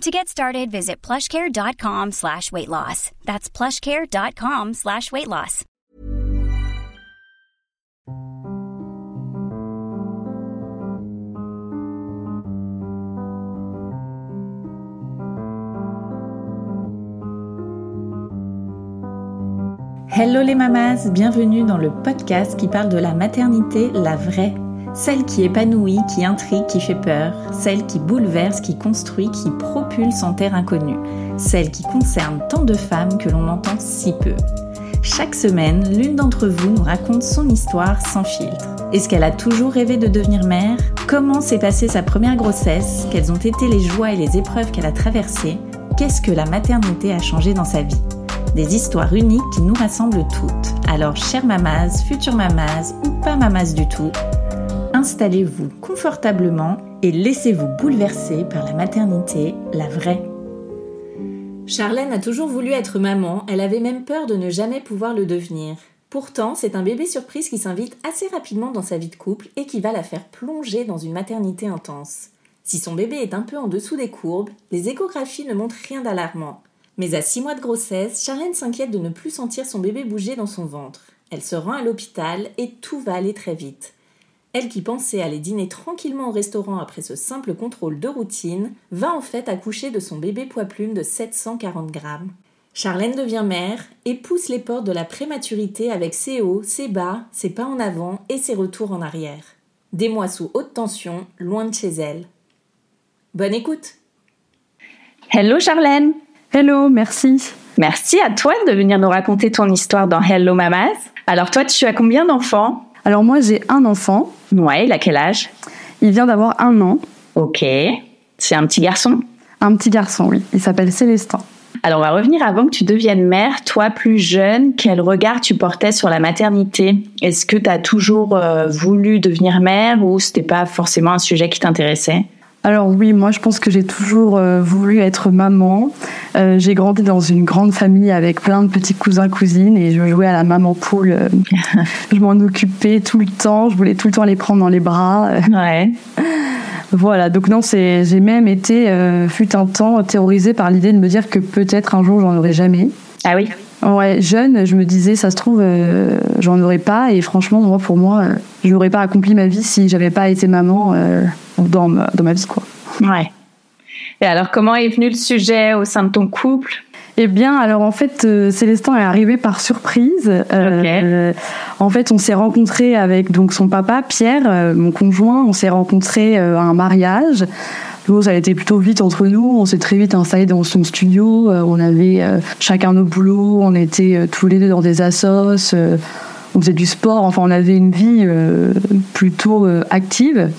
To get started, visit plushcare.com slash weight loss. That's plushcare.com slash weight loss. Hello les mamas, bienvenue dans le podcast qui parle de la maternité, la vraie. Celle qui épanouit, qui intrigue, qui fait peur, celle qui bouleverse, qui construit, qui propulse en terre inconnue, celle qui concerne tant de femmes que l'on entend si peu. Chaque semaine, l'une d'entre vous nous raconte son histoire sans filtre. Est-ce qu'elle a toujours rêvé de devenir mère? Comment s'est passée sa première grossesse? Quelles ont été les joies et les épreuves qu'elle a traversées? Qu'est-ce que la maternité a changé dans sa vie? Des histoires uniques qui nous rassemblent toutes. Alors, chère mamas, future mamas ou pas mamas du tout, installez-vous confortablement et laissez-vous bouleverser par la maternité, la vraie. Charlène a toujours voulu être maman, elle avait même peur de ne jamais pouvoir le devenir. Pourtant, c'est un bébé surprise qui s'invite assez rapidement dans sa vie de couple et qui va la faire plonger dans une maternité intense. Si son bébé est un peu en dessous des courbes, les échographies ne montrent rien d'alarmant. Mais à six mois de grossesse, Charlène s'inquiète de ne plus sentir son bébé bouger dans son ventre. Elle se rend à l'hôpital et tout va aller très vite. Elle qui pensait aller dîner tranquillement au restaurant après ce simple contrôle de routine, va en fait accoucher de son bébé poids plume de 740 grammes. Charlène devient mère et pousse les portes de la prématurité avec ses hauts, ses bas, ses pas en avant et ses retours en arrière. Des mois sous haute tension, loin de chez elle. Bonne écoute Hello Charlène Hello, merci. Merci à toi de venir nous raconter ton histoire dans Hello Mamas. Alors toi, tu as combien d'enfants? Alors moi, j'ai un enfant. Ouais, il a quel âge? Il vient d'avoir un an. Ok. C'est un petit garçon? Un petit garçon, oui. Il s'appelle Célestin. Alors on va revenir avant que tu deviennes mère. Toi, plus jeune, quel regard tu portais sur la maternité? Est-ce que tu as toujours euh, voulu devenir mère ou c'était pas forcément un sujet qui t'intéressait? Alors oui, moi je pense que j'ai toujours euh, voulu être maman. Euh, j'ai grandi dans une grande famille avec plein de petits cousins cousines et je jouais à la maman poule. Euh, je m'en occupais tout le temps. Je voulais tout le temps les prendre dans les bras. Ouais. Voilà, donc non, c'est, j'ai même été, fut un temps, terrorisée par l'idée de me dire que peut-être un jour j'en aurais jamais. Ah oui Ouais, jeune, je me disais, ça se trouve, j'en aurais pas. Et franchement, moi, pour moi, je n'aurais pas accompli ma vie si j'avais pas été maman dans ma, dans ma vie, quoi. Ouais. Et alors, comment est venu le sujet au sein de ton couple? Eh bien, alors en fait, euh, Célestin est arrivé par surprise. Euh, en fait, on s'est rencontré avec donc son papa Pierre, euh, mon conjoint. On s'est rencontré à un mariage. Donc, ça a été plutôt vite entre nous. On s'est très vite installé dans son studio. on avait chacun nos boulots. On était tous les deux dans des assos on faisait du sport, enfin on avait une vie euh, plutôt euh, active.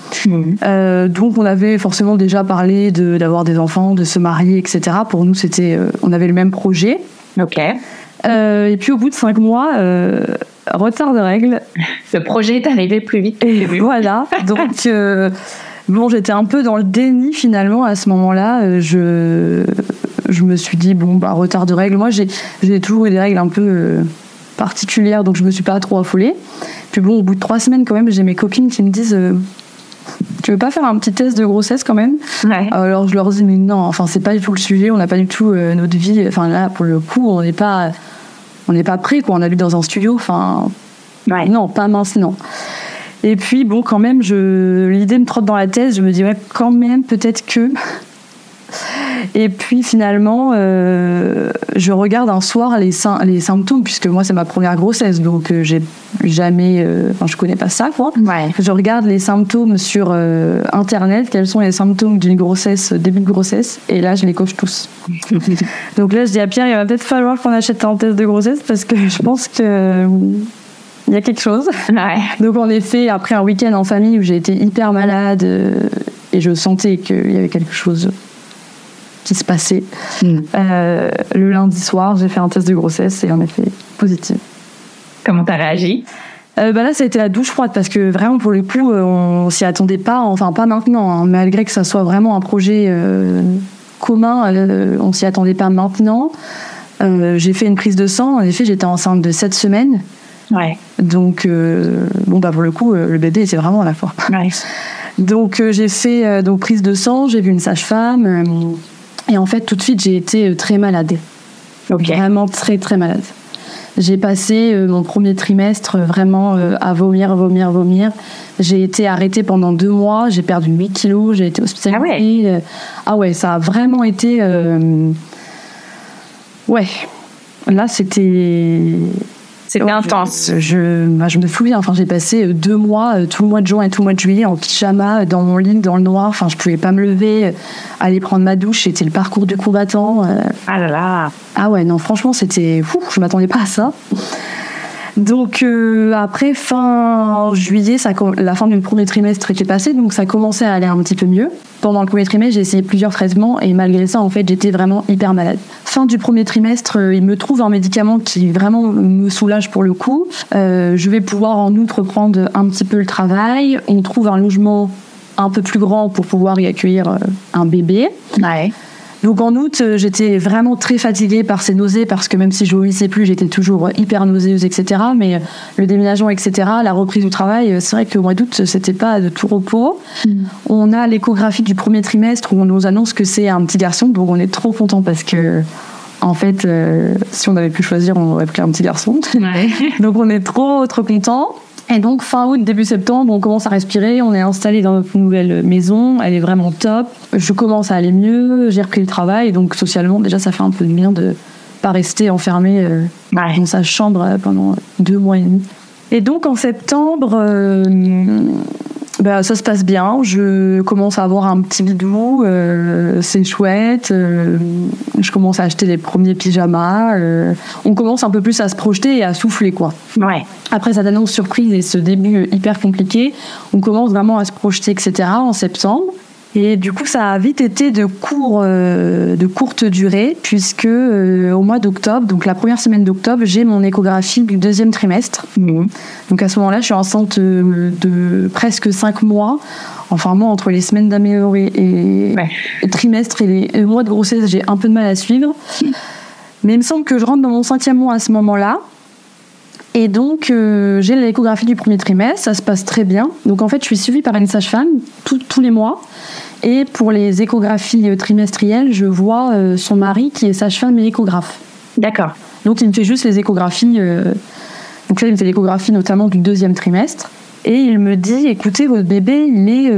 Euh, donc on avait forcément déjà parlé d'avoir des enfants, de se marier, etc. Pour nous, c'était, on avait le même projet. Ok. et puis au bout de cinq mois, retard de règles. Le projet est arrivé plus vite. Et voilà. Donc bon, j'étais un peu dans le déni finalement à ce moment-là. Je je me suis dit bon bah retard de règles. Moi j'ai j'ai toujours eu des règles un peu particulière, donc je me suis pas trop affolée. Puis bon, au bout de trois semaines, quand même, j'ai mes copines qui me disent euh, Tu veux pas faire un petit test de grossesse quand même? Alors je leur dis Mais non, enfin, c'est pas du tout le sujet, on n'a pas du tout euh, notre vie. Enfin, là, pour le coup, on n'est pas, on n'est pas prêt, quoi. On a lu dans un studio, enfin. Non, pas mince, non. Et puis, bon, quand même, je... l'idée me trotte dans la thèse. Je me dis, ouais, quand même, peut-être que. Et puis finalement, euh, je regarde un soir les, les symptômes, puisque moi c'est ma première grossesse, donc euh, j'ai jamais, euh, enfin je connais pas ça quoi. Je regarde les symptômes sur internet, quels sont les symptômes d'une grossesse, début de grossesse, et là je les coche tous. donc là je dis à Pierre, il va peut-être falloir qu'on achète un test de grossesse parce que je pense que il y a quelque chose. Donc en effet, après un week-end en famille où j'ai été hyper malade et je sentais qu'il y avait quelque chose qui se passait. Mm. Euh, le lundi soir, j'ai fait un test de grossesse et en effet, positif. Comment t'as réagi? Euh, bah là, ça a été la douche froide parce que vraiment, pour le coup, euh, on s'y attendait pas, enfin pas maintenant, hein, malgré que ça soit vraiment un projet euh, commun, on s'y attendait pas maintenant. j'ai fait une prise de sang, en effet, j'étais enceinte de 7 semaines. Ouais. Donc, bon, bah pour le coup, le bébé était vraiment à la fois. Ouais. Donc, j'ai fait donc, prise de sang, j'ai vu une sage-femme, et en fait, tout de suite, j'ai été très malade. Vraiment très, très malade. J'ai passé euh, mon premier trimestre vraiment euh, à vomir, vomir, vomir. J'ai été arrêtée pendant deux mois, j'ai perdu 8 kilos, j'ai été hospitalisée. Ah ouais. Euh, ah ouais, ça a vraiment été. Ouais. Là, c'était c'était intense. Je, bah, je me souviens, enfin, j'ai passé euh, deux mois, euh, tout le mois de juin et tout le mois de juillet en pyjama, euh, dans mon lit, dans le noir. Enfin, je pouvais pas me lever, aller prendre ma douche. C'était le parcours du combattant. Ah là là. Ah ouais, non, franchement, c'était fou. Je m'attendais pas à ça. Donc euh, après fin juillet, ça, la fin du premier trimestre était passée, donc ça commençait à aller un petit peu mieux. Pendant le premier trimestre, j'ai essayé plusieurs traitements et malgré ça, en fait, j'étais vraiment hyper malade. Fin du premier trimestre, euh, il me trouve un médicament qui vraiment me soulage pour le coup. Euh, je vais pouvoir en outre prendre un petit peu le travail. On trouve un logement un peu plus grand pour pouvoir y accueillir un bébé. Ouais. Donc en août, euh, j'étais vraiment très fatiguée par ces nausées parce que même si je vomissais plus, j'étais toujours hyper nauséeuse, etc. Mais euh, le déménagement, etc., la reprise du travail, euh, c'est vrai qu'au mois d'août, c'était pas de tout repos. Mm. On a l'échographie du premier trimestre où on nous annonce que c'est un petit garçon, donc on est trop content parce que en fait, si on avait pu choisir, on aurait pris un petit garçon. donc on est trop trop content. Et donc fin août, début septembre, on commence à respirer, on est installé dans notre nouvelle maison, elle est vraiment top. Je commence à aller mieux, j'ai repris le travail, donc socialement déjà ça fait un peu de bien de pas rester enfermé euh, dans sa chambre euh, pendant deux mois et demi. Et donc en septembre, euh, bah, ça se passe bien. Je commence à avoir un petit bidou, euh, c'est chouette. Euh, je commence à acheter les premiers pyjamas. Euh, on commence un peu plus à se projeter et à souffler, quoi. Ouais. Après cette annonce surprise et ce début hyper compliqué, on commence vraiment à se projeter, etc. En septembre. Et du coup, ça a vite été de, court, euh, de courte durée, puisque euh, au mois d'octobre, donc la première semaine d'octobre, j'ai mon échographie du deuxième trimestre. Mmh. Donc à ce moment-là, je suis enceinte euh, de presque cinq mois. Enfin, moi, entre les semaines d'améliorée et le trimestre et les mois de grossesse, j'ai un peu de mal à suivre. Mais il me semble que je rentre dans mon cinquième mois à ce moment-là. Et donc, j'ai l'échographie du premier trimestre, ça se passe très bien. Donc, en fait, je suis suivie par une sage-femme tous les mois. Et pour les échographies euh, trimestrielles, je vois euh, son mari qui est sage-femme et échographe. D'accord. Donc il me fait juste les échographies. Euh, donc là, il me fait l'échographie notamment du deuxième trimestre. Et il me dit, écoutez, votre bébé, il est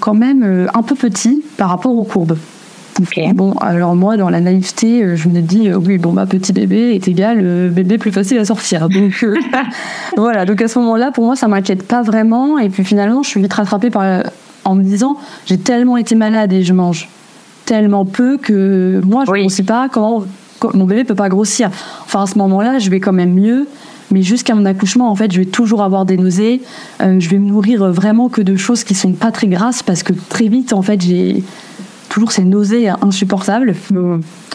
quand même un peu petit par rapport aux courbes. Ok. Bon, alors moi, dans la naïveté, je me dis, oui, bon, bah, petit bébé est égal bébé plus facile à sortir. Donc voilà, donc à ce moment-là, pour moi, ça m'inquiète pas vraiment. Et puis finalement, je suis vite rattrapée par en me disant j'ai tellement été malade et je mange tellement peu que moi je ne sais pas comment mon bébé peut pas grossir. Enfin à ce moment-là, je vais quand même mieux, mais jusqu'à mon accouchement, en fait, je vais toujours avoir des nausées. Euh, je vais me nourrir vraiment que de choses qui sont pas très grasses parce que très vite, en fait, j'ai toujours ces nausées insupportables.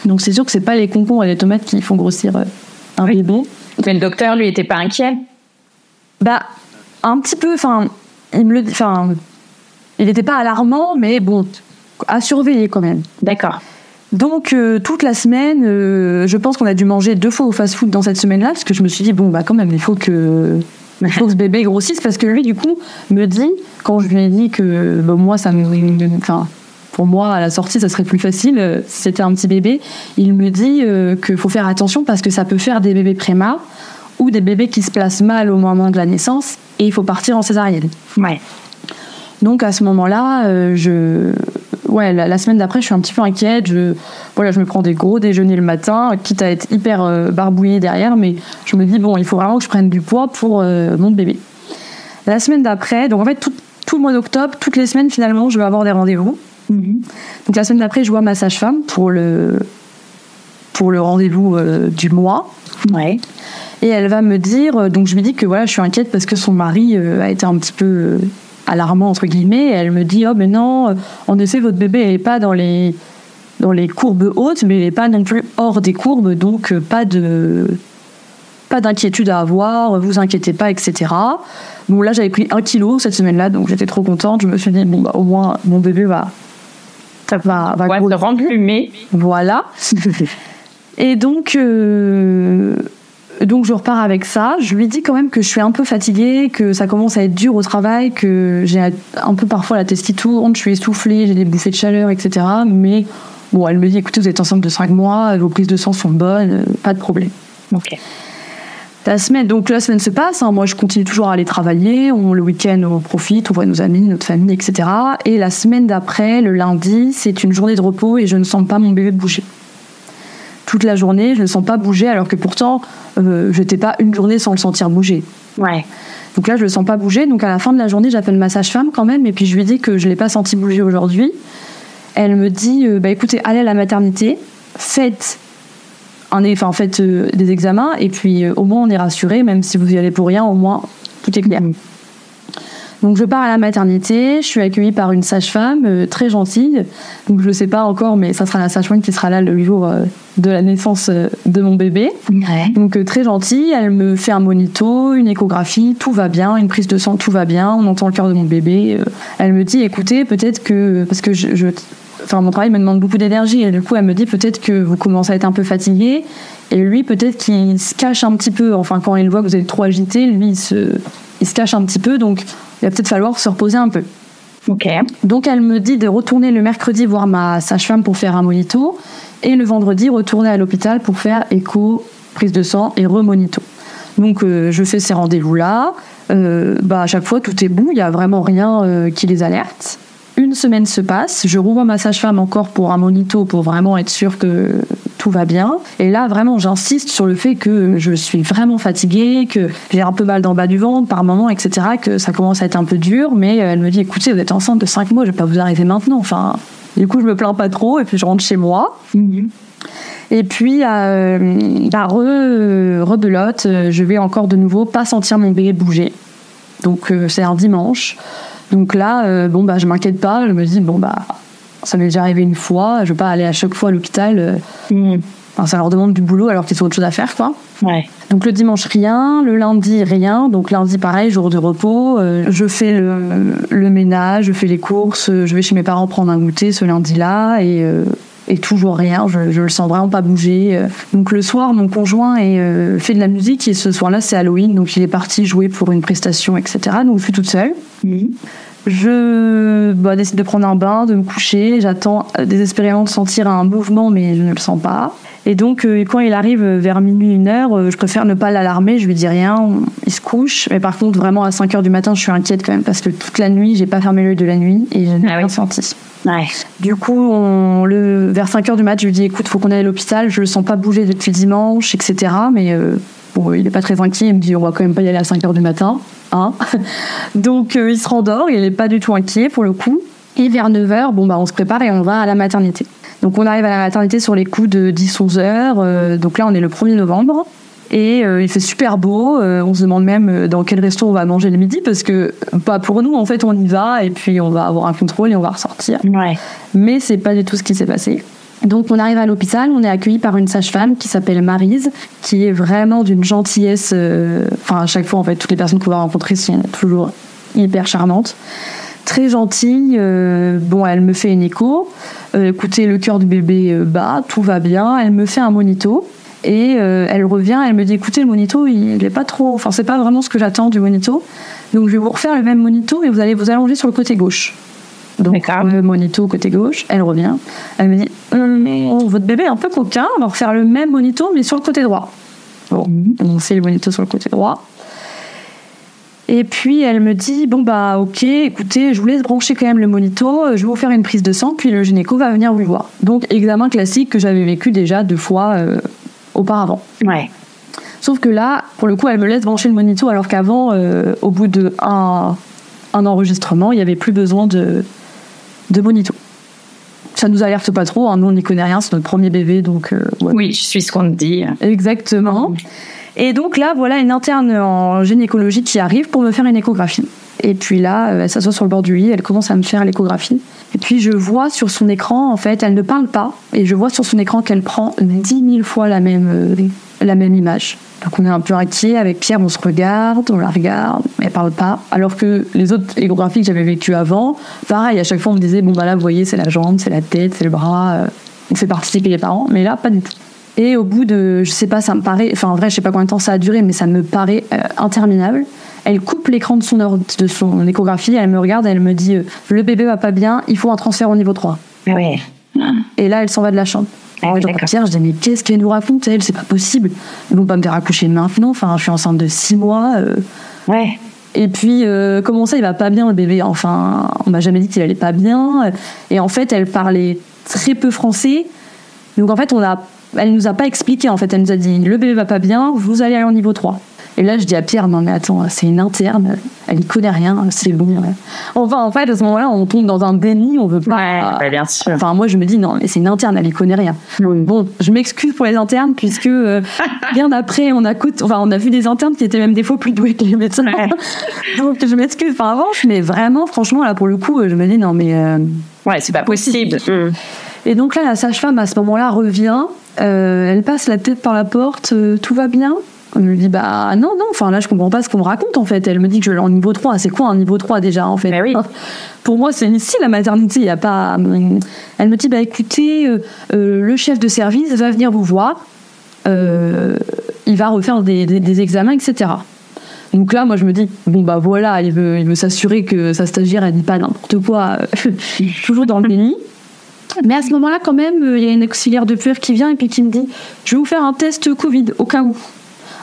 Donc c'est sûr que c'est pas les concombres et les tomates qui font grossir euh, un bébé. Mais le docteur, lui, était pas inquiet? Bah un petit peu. Enfin, il me le, enfin il n'était pas alarmant, mais bon, à surveiller quand même. D'accord. Donc euh, toute la semaine, euh, je pense qu'on a dû manger deux fois au fast-food dans cette semaine-là, parce que je me suis dit bon bah quand même il faut que il faut que ce bébé grossisse, parce que lui du coup me dit quand je lui ai dit que bah, moi ça me, enfin pour moi à la sortie ça serait plus facile, euh, si c'était un petit bébé, il me dit qu'il faut faire attention parce que ça peut faire des bébés préma ou des bébés qui se placent mal au moment de la naissance et il faut partir en césarienne. Ouais. Donc à ce moment-là, euh, je, ouais, la, semaine d'après, je suis un petit peu inquiète. Je, voilà, je me prends des gros déjeuners le matin, quitte à être hyper euh, barbouillée derrière, mais je me dis bon, il faut vraiment que je prenne du poids pour euh, mon bébé. La semaine d'après, donc en fait tout, le mois d'octobre, toutes les semaines finalement, je vais avoir des rendez-vous. Mhm. Donc la semaine d'après, je vois ma sage-femme pour le pour le rendez-vous du mois. Ouais. Et elle va me dire, donc je lui dis que voilà, je suis inquiète parce que son mari a été un petit peu alarmant entre guillemets. elle me dit oh mais non, en effet votre bébé n'est pas dans les dans les courbes hautes, mais il n'est pas non plus hors des courbes, donc euh, pas de pas d'inquiétude à avoir, vous inquiétez pas, etc. Bon, là, j'avais pris un kilo cette semaine-là, donc j'étais trop contente. Je me suis dit, bon, bah, au moins, mon bébé va. Ça va, va ouais, rendre Voilà. Et donc, euh, donc, je repars avec ça. Je lui dis quand même que je suis un peu fatiguée, que ça commence à être dur au travail, que j'ai un peu parfois la tourne, je suis essoufflée, j'ai des bouffées de chaleur, etc. Mais bon, elle me dit, écoutez, vous êtes ensemble de 5 mois, vos prises de sang sont bonnes, euh, pas de problème. Ok. La semaine, donc la semaine se passe, hein. moi je continue toujours à aller travailler, on, le week-end on profite, on voit nos amis, notre famille, etc. Et la semaine d'après, le lundi, c'est une journée de repos et je ne sens pas mon bébé bouger. Toute la journée, je ne sens pas bouger alors que pourtant, euh, je n'étais pas une journée sans le sentir bouger. Ouais. Donc là, je le sens pas bouger. Donc à la fin de la journée, j'appelle ma sage-femme quand même et puis je lui dis que je l'ai pas senti bouger aujourd'hui. Elle me dit, euh, bah écoutez, allez à la maternité, faites un, enfin, fait euh, des examens et puis euh, au moins on est rassuré, même si vous y allez pour rien, au moins tout est clair. Donc je pars à la maternité, je suis accueillie par une sage-femme euh, très gentille. Donc je ne sais pas encore, mais ça sera la sage-femme qui sera là le jour de la naissance de mon bébé. Donc très gentille, elle me fait un monito, une échographie, tout va bien, une prise de sang, tout va bien, on entend le cœur de mon bébé. Elle me dit, écoutez, peut-être que parce que je, je enfin mon travail me demande beaucoup d'énergie et du coup elle me dit peut-être que vous commencez à être un peu fatigué et lui peut-être qu'il se cache un petit peu. Enfin quand il voit que vous êtes trop agité lui il se, il se cache un petit peu. Donc il va peut-être falloir se reposer un peu. Ok. Donc elle me dit de retourner le mercredi voir ma sage-femme pour faire un monito et le vendredi retourner à l'hôpital pour faire écho prise de sang et remonito. Donc euh, je fais ces rendez-vous là euh, bah à chaque fois tout est bon. Il y a vraiment rien euh, qui les alerte une semaine se passe, je revois ma sage-femme encore pour un monito pour vraiment être sûr que tout va bien. Et là, vraiment, j'insiste sur le fait que je suis vraiment fatiguée, que j'ai un peu mal dans le bas du ventre par moment, etc., que ça commence à être un peu dur. Mais elle me dit, écoutez, vous êtes enceinte de 5 mois, je vais pas vous arrêter maintenant. Enfin, du coup, je me plains pas trop et puis je rentre chez moi. Mhm. Et puis, euh, bah, rebelote, je vais encore de nouveau pas sentir mon bébé bouger. Donc, euh, c'est un dimanche. Donc là, euh, bon, bah, je m'inquiète pas. Je me dis, bon, bah, ça m'est déjà arrivé une fois. Je vais pas aller à chaque fois à l'hôpital. Euh. Mm. Enfin, ça leur demande du boulot alors qu'ils ont autre chose à faire, quoi. Ouais. Donc le dimanche, rien. Le lundi, rien. Donc lundi, pareil, jour de repos. Euh, je fais le, ménage, je fais les courses. Je vais chez mes parents prendre un goûter ce lundi-là. Et et toujours rien. Je, je le sens vraiment pas bouger. Donc le soir, mon conjoint est, fait de la musique et ce soir-là, c'est Halloween, donc il est parti jouer pour une prestation, etc. Donc je suis toute seule. Mhm. Je bah, décide de prendre un bain, de me coucher. J'attends désespérément de sentir un mouvement, mais je ne le sens pas. Et donc, euh, quand il arrive vers minuit, une heure, euh, je préfère ne pas l'alarmer, je lui dis rien, il se couche. Mais par contre, vraiment, à 5 heures du matin, je suis inquiète quand même parce que toute la nuit, j'ai pas fermé l'œil de la nuit et je n'ai ah rien senti. Du coup, on, le, vers 5 heures du mat, je lui dis écoute, faut qu'on aille à l'hôpital, je le sens pas bouger depuis dimanche, etc. Mais euh, bon, il est pas très inquiet, il me dit on va quand même pas y aller à 5 heures du matin. Hein Donc, il se rendort, il est pas du tout inquiet pour le coup. Et vers 9 heures, bon, bah, on se prépare et on va à la maternité. Donc on arrive à la maternité sur les coups de 10-11 heures. Euh, donc là, on est le 1er novembre. Et euh, il fait super beau. Euh, on se demande même dans quel resto on va manger le midi parce que pas pour nous. En fait, on y va et puis on va avoir un contrôle et on va ressortir. Ouais. Mais c'est pas du tout ce qui s'est passé. Donc on arrive à l'hôpital, on est accueilli par une sage-femme qui s'appelle Marise, qui est vraiment d'une gentillesse. Enfin à chaque fois en fait, toutes les personnes qu'on va rencontrer sont toujours hyper charmantes très gentille. Euh, bon, elle me fait une écho. Euh, écoutez, le cœur du bébé euh, bat, tout va bien. Elle me fait un monito. Et elle revient, elle me dit écoutez, le monito, il n'est pas trop. Enfin, c'est pas vraiment ce que j'attends du monito. Donc, je vais vous refaire le même monito et vous allez vous allonger sur le côté gauche. Donc, le monito côté gauche, elle revient. Elle me dit hum, votre bébé est un peu coquin, on va refaire le même monito, mais sur le côté droit. Bon, mhm. on fait le monito sur le côté droit. Et puis elle me dit bon bah ok, écoutez, je vous laisse brancher quand même le monito, je vais vous faire une prise de sang, puis le gynéco va venir vous voir. Donc examen classique que j'avais vécu déjà deux fois euh, auparavant. Ouais. Sauf que là, pour le coup, elle me laisse brancher le monito, alors qu'avant, euh, au bout de un, enregistrement, il n'y avait plus besoin de, de monito. Ça nous alerte pas trop, hein, nous on n'y connaît rien, c'est notre premier bébé, donc. Euh, oui, je suis ce qu'on te dit. Exactement. Et donc là, voilà une interne en gynécologie qui arrive pour me faire une échographie. Et puis là, euh, elle s'assoit sur le bord du lit, elle commence à me faire l'échographie. Et puis je vois sur son écran, en fait, elle ne parle pas, et je vois sur son écran qu'elle prend 10 000 fois la même, euh, la même image. Donc on est un peu inquiet avec Pierre, on se regarde, on la regarde, mais elle parle pas. Alors que les autres échographies que j'avais vécues avant, pareil, à chaque fois on me disait bon bah là vous voyez c'est la jambe, c'est la tête, c'est le bras, euh, on fait participer les parents, mais là pas du tout. Et au bout de, je sais pas, ça me paraît, enfin en vrai je sais pas combien de temps ça a duré, mais ça me paraît euh, interminable. Elle coupe l'écran de son, or- de son échographie, elle me regarde, elle me dit euh, le bébé va pas bien, il faut un transfert au niveau 3. Ouais. Et là elle s'en va de la chambre. Ah oui. Pierre, je dis, mais qu'est-ce qu'elle nous raconte, elle? C'est pas possible. Ils vont pas me faire accoucher maintenant. Enfin, je suis enceinte de six mois. euh. Ouais. Et puis, euh, comment ça, il va pas bien, le bébé? Enfin, on m'a jamais dit qu'il allait pas bien. Et en fait, elle parlait très peu français. Donc, en fait, on a, elle nous a pas expliqué. En fait, elle nous a dit, le bébé va pas bien, vous allez aller au niveau 3. Et là, je dis à Pierre, non mais attends, c'est une interne, elle y connaît rien, c'est bon. Enfin, en fait, à ce moment-là, on tombe dans un déni, on veut pas. Ouais, bah, bien sûr. Enfin, moi, je me dis, non, mais c'est une interne, elle y connaît rien. Bon, je m'excuse pour les internes, puisque euh, bien après, on a, enfin, on a vu des internes qui étaient même des fois plus doués que les médecins. Ouais. Donc, je m'excuse par avance, mais vraiment, franchement, là, pour le coup, je me dis, non, mais. euh, Ouais, c'est pas possible. Mm. Et donc là, la sage-femme, à ce moment-là, revient, euh, elle passe la tête par la porte, euh, tout va bien? On me dit, bah non, non, enfin là, je comprends pas ce qu'on me raconte en fait. Elle me dit que je l'ai en niveau 3. C'est quoi un niveau 3 déjà en fait? Oui. Pour moi, c'est ici la maternité, il y a pas. Elle me dit, bah écoutez, euh, euh, le chef de service va venir vous voir, euh, il va refaire des, des- des examens, etc. Donc là, moi, je me dis, bon, bah voilà, il veut, il veut s'assurer que sa stagiaire, elle dit pas n'importe quoi, euh, toujours dans le déni. Mais à ce moment-là, quand même, euh, il y a une auxiliaire de puère qui vient et puis qui me dit Je vais vous faire un test Covid, au cas où.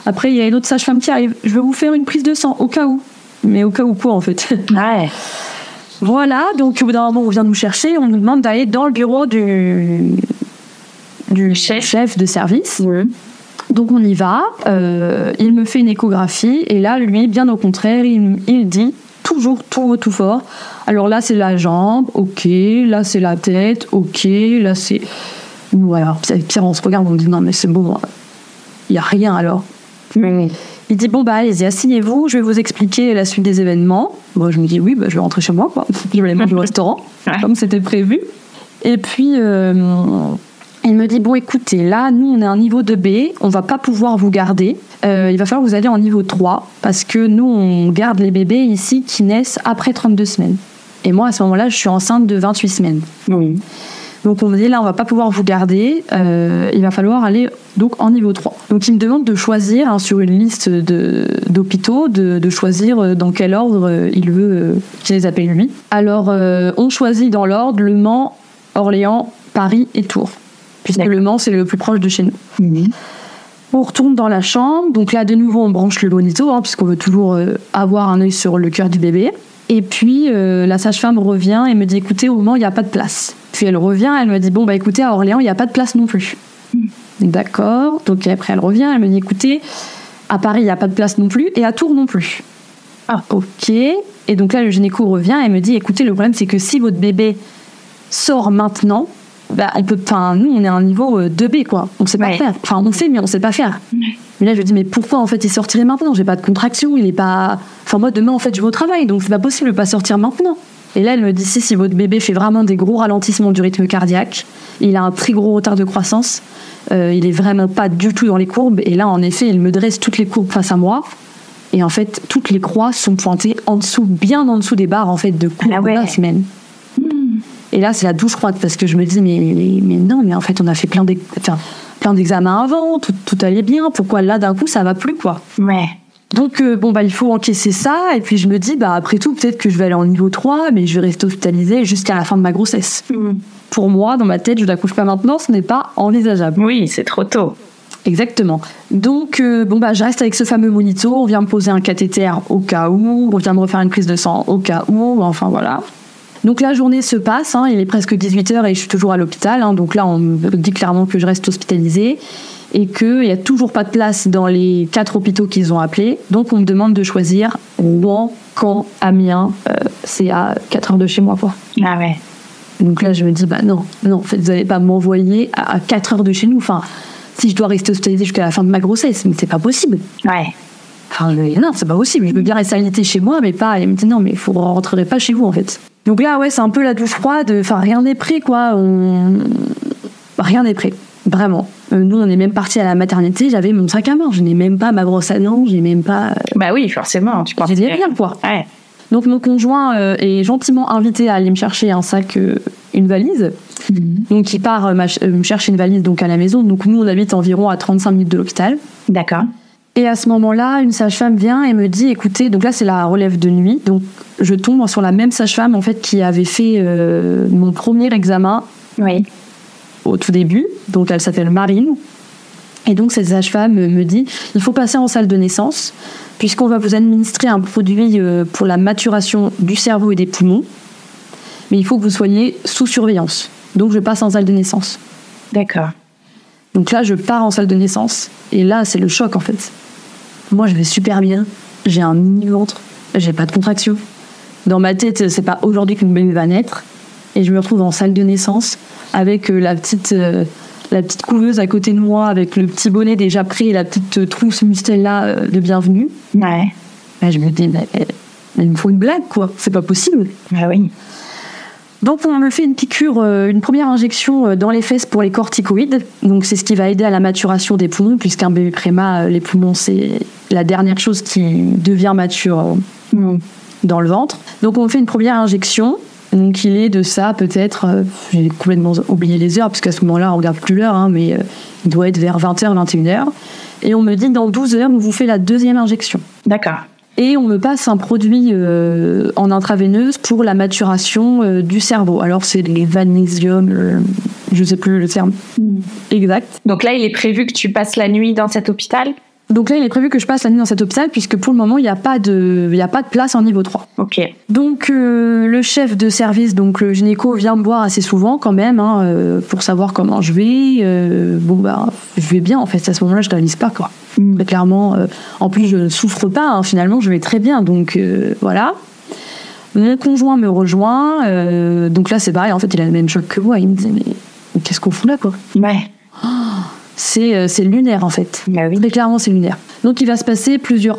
Après, il y a une autre sage-femme qui arrive Je vais vous faire une prise de sang, au cas où. Mais au cas où quoi, en fait Ouais. Voilà, donc au bout d'un moment, on vient nous chercher, on nous demande d'aller dans le bureau du, du chef. de service. Donc on y va, euh, il me fait une échographie, et là, lui, bien au contraire, il, il dit toujours tout haut, tout fort. Alors là, c'est la jambe, ok, là, c'est la tête, ok, là, c'est. Nous, alors, Pierre, on se regarde, on dit non, mais c'est bon, il n'y a rien alors. Il dit bon bah allez-y, asseyez-vous, je vais vous expliquer la suite des événements. Moi je me dis oui, bah, je vais rentrer chez moi quoi. Je vais aller manger au restaurant Ouais. comme c'était prévu. Et puis euh, il me dit bon écoutez là nous on est à un niveau 2B, on va pas pouvoir vous garder. Euh, il va falloir vous alliez en niveau 3 parce que nous on garde les bébés ici qui naissent après 32 semaines. Et moi à ce moment-là je suis enceinte de 28 semaines. Donc on me dit là on va pas pouvoir vous garder, euh, il va falloir aller donc en niveau 3. Donc il me demande de choisir hein, sur une liste d'hôpitaux, de, de choisir euh, dans quel ordre euh, il veut qu'il les appelle lui. Alors euh, on choisit dans l'ordre Le Mans, Orléans, Paris et Tours. Puisque. Le Mans c'est le plus proche de chez nous. On retourne dans la chambre, donc là de nouveau on branche le bonito, hein, puisqu'on veut toujours euh, avoir un œil sur le cœur du bébé. Et puis euh, la sage-femme revient et me dit écoutez, au Mans il n'y a pas de place. Puis elle revient, elle me dit bon bah écoutez, à Orléans il n'y a pas de place non plus. D'accord, donc après elle revient, elle me dit écoutez, à Paris il n'y a pas de place non plus et à Tours non plus. Ah ok, et donc là le gynéco revient et me dit écoutez, le problème c'est que si votre bébé sort maintenant, bah, on peut, nous, on est à un niveau euh, 2B, quoi. On sait pas Ouais. faire. Enfin, on sait, mais on sait pas faire. Mais là, je dis, mais pourquoi, en fait, il sortirait maintenant? J'ai pas de contraction, il est pas. Enfin, moi, demain, en fait, je vais au travail, donc c'est pas possible de pas sortir maintenant. Et là, elle me dit, si, si votre bébé fait vraiment des gros ralentissements du rythme cardiaque, il a un très gros retard de croissance, euh, il est vraiment pas du tout dans les courbes. Et là, en effet, il me dresse toutes les courbes face à moi. Et en fait, toutes les croix sont pointées en dessous, bien en dessous des barres, en fait, de courbes Ah ouais. basses même. Et là, c'est la douche froide parce que je me dis, mais, mais non, mais en fait, on a fait plein enfin, d'examens avant, tout, tout allait bien. Pourquoi là, d'un coup, ça va plus, quoi? Ouais. Donc, euh, bon, bah, il faut encaisser ça. Et puis, je me dis, bah, après tout, peut-être que je vais aller en niveau 3, mais je vais rester hospitalisée jusqu'à la fin de ma grossesse. Pour moi, dans ma tête, je n'accouche pas maintenant, ce n'est pas envisageable. Oui, c'est trop tôt. Exactement. Donc, euh, bon, bah, je reste avec ce fameux monito. On vient me poser un cathéter au cas où. On vient me refaire une prise de sang au cas où. Enfin, voilà. Donc, la journée se passe. hein, il est presque 18h et je suis toujours à l'hôpital. hein, donc, là, on me dit clairement que je reste hospitalisée et qu'il n'y a toujours pas de place dans les quatre hôpitaux qu'ils ont appelés. Donc, on me demande de choisir Rouen, Caen, Amiens. Euh, c'est à 4 heures de chez moi, quoi. Ah ouais. Donc là, je me dis, bah non, non, vous n'allez pas m'envoyer à 4 heures de chez nous. Enfin, si je dois rester hospitalisée jusqu'à la fin de ma grossesse, mais c'est pas possible. Ouais. Enfin, non, c'est pas possible. Je veux bien rester alité chez moi, mais pas. Elle me dit non, mais vous rentrerez pas chez vous en fait. Donc là, ouais, c'est un peu la douche froide. Enfin, rien n'est prêt, quoi. On... Rien n'est prêt, vraiment. Euh, nous, on est même parti à la maternité. J'avais mon sac à main. Je n'ai même pas ma brosse à dents. J'ai même pas. Bah oui, forcément. Tu penses J'ai rien, quoi. Ouais. Donc mon conjoint euh, est gentiment invité à aller me chercher un sac, euh, une valise. Donc il part euh, euh, me chercher une valise donc à la maison. Donc nous on habite environ à 35 minutes de l'hôpital. D'accord. Et à ce moment-là, une sage-femme vient et me dit écoutez, donc là c'est la relève de nuit. Donc je tombe sur la même sage-femme en fait qui avait fait euh, mon premier examen Oui. Au tout début. Donc elle s'appelle Marine. Et donc cette sage-femme me dit il faut passer en salle de naissance puisqu'on va vous administrer un produit euh, pour la maturation du cerveau et des poumons. Mais il faut que vous soyez sous surveillance. Donc je passe en salle de naissance. D'accord. Donc là, je pars en salle de naissance. Et là, c'est le choc en fait. Moi, je vais super bien. J'ai un mini ventre. J'ai pas de contraction. Dans ma tête, c'est pas aujourd'hui que mon bébé va naître. Et je me retrouve en salle de naissance avec euh, la petite, euh, la petite couveuse à côté de moi, avec le petit bonnet déjà pris et la petite euh, trousse Mustela euh, de bienvenue. Ouais. Là, je me dis, mais il me faut une blague, quoi. C'est pas possible. Bah oui. Donc on me fait une piqûre, une première injection dans les fesses pour les corticoïdes. Donc c'est ce qui va aider à la maturation des poumons, puisqu'un bébé préma, les poumons c'est la dernière chose qui devient mature euh, dans le ventre. Donc on me fait une première injection. Donc il est de ça peut-être, euh, j'ai complètement oublié les heures, parce qu'à ce moment-là on regarde plus l'heure, hein, mais euh, il doit être vers 20h, 21h. Et on me dit dans 12 heures on vous fait la deuxième injection. D'accord. Et on me passe un produit euh, en intraveineuse pour la maturation du cerveau. Alors c'est les magnésium, euh, je sais plus le terme exact. Donc là, il est prévu que tu passes la nuit dans cet hôpital? Donc là, il est prévu que je passe la nuit dans cet hôpital puisque pour le moment, il n'y a pas de, il y a pas de place en niveau 3. Ok. Donc euh, le chef de service, donc le gynéco, vient me voir assez souvent quand même hein, euh, pour savoir comment je vais. Euh, bon bah, je vais bien en fait. À ce moment-là, je réalise pas quoi. Mais clairement, euh, en plus, je ne souffre pas. hein, finalement, je vais très bien. Donc euh, voilà. Mon conjoint me rejoint. euh, donc là, c'est pareil. En fait, il a le même choc que moi. Il me dit mais, qu'est-ce qu'on fout là quoi? Ouais. Euh, c'est lunaire en fait. Bah oui. Mais clairement, c'est lunaire. Donc il va se passer plusieurs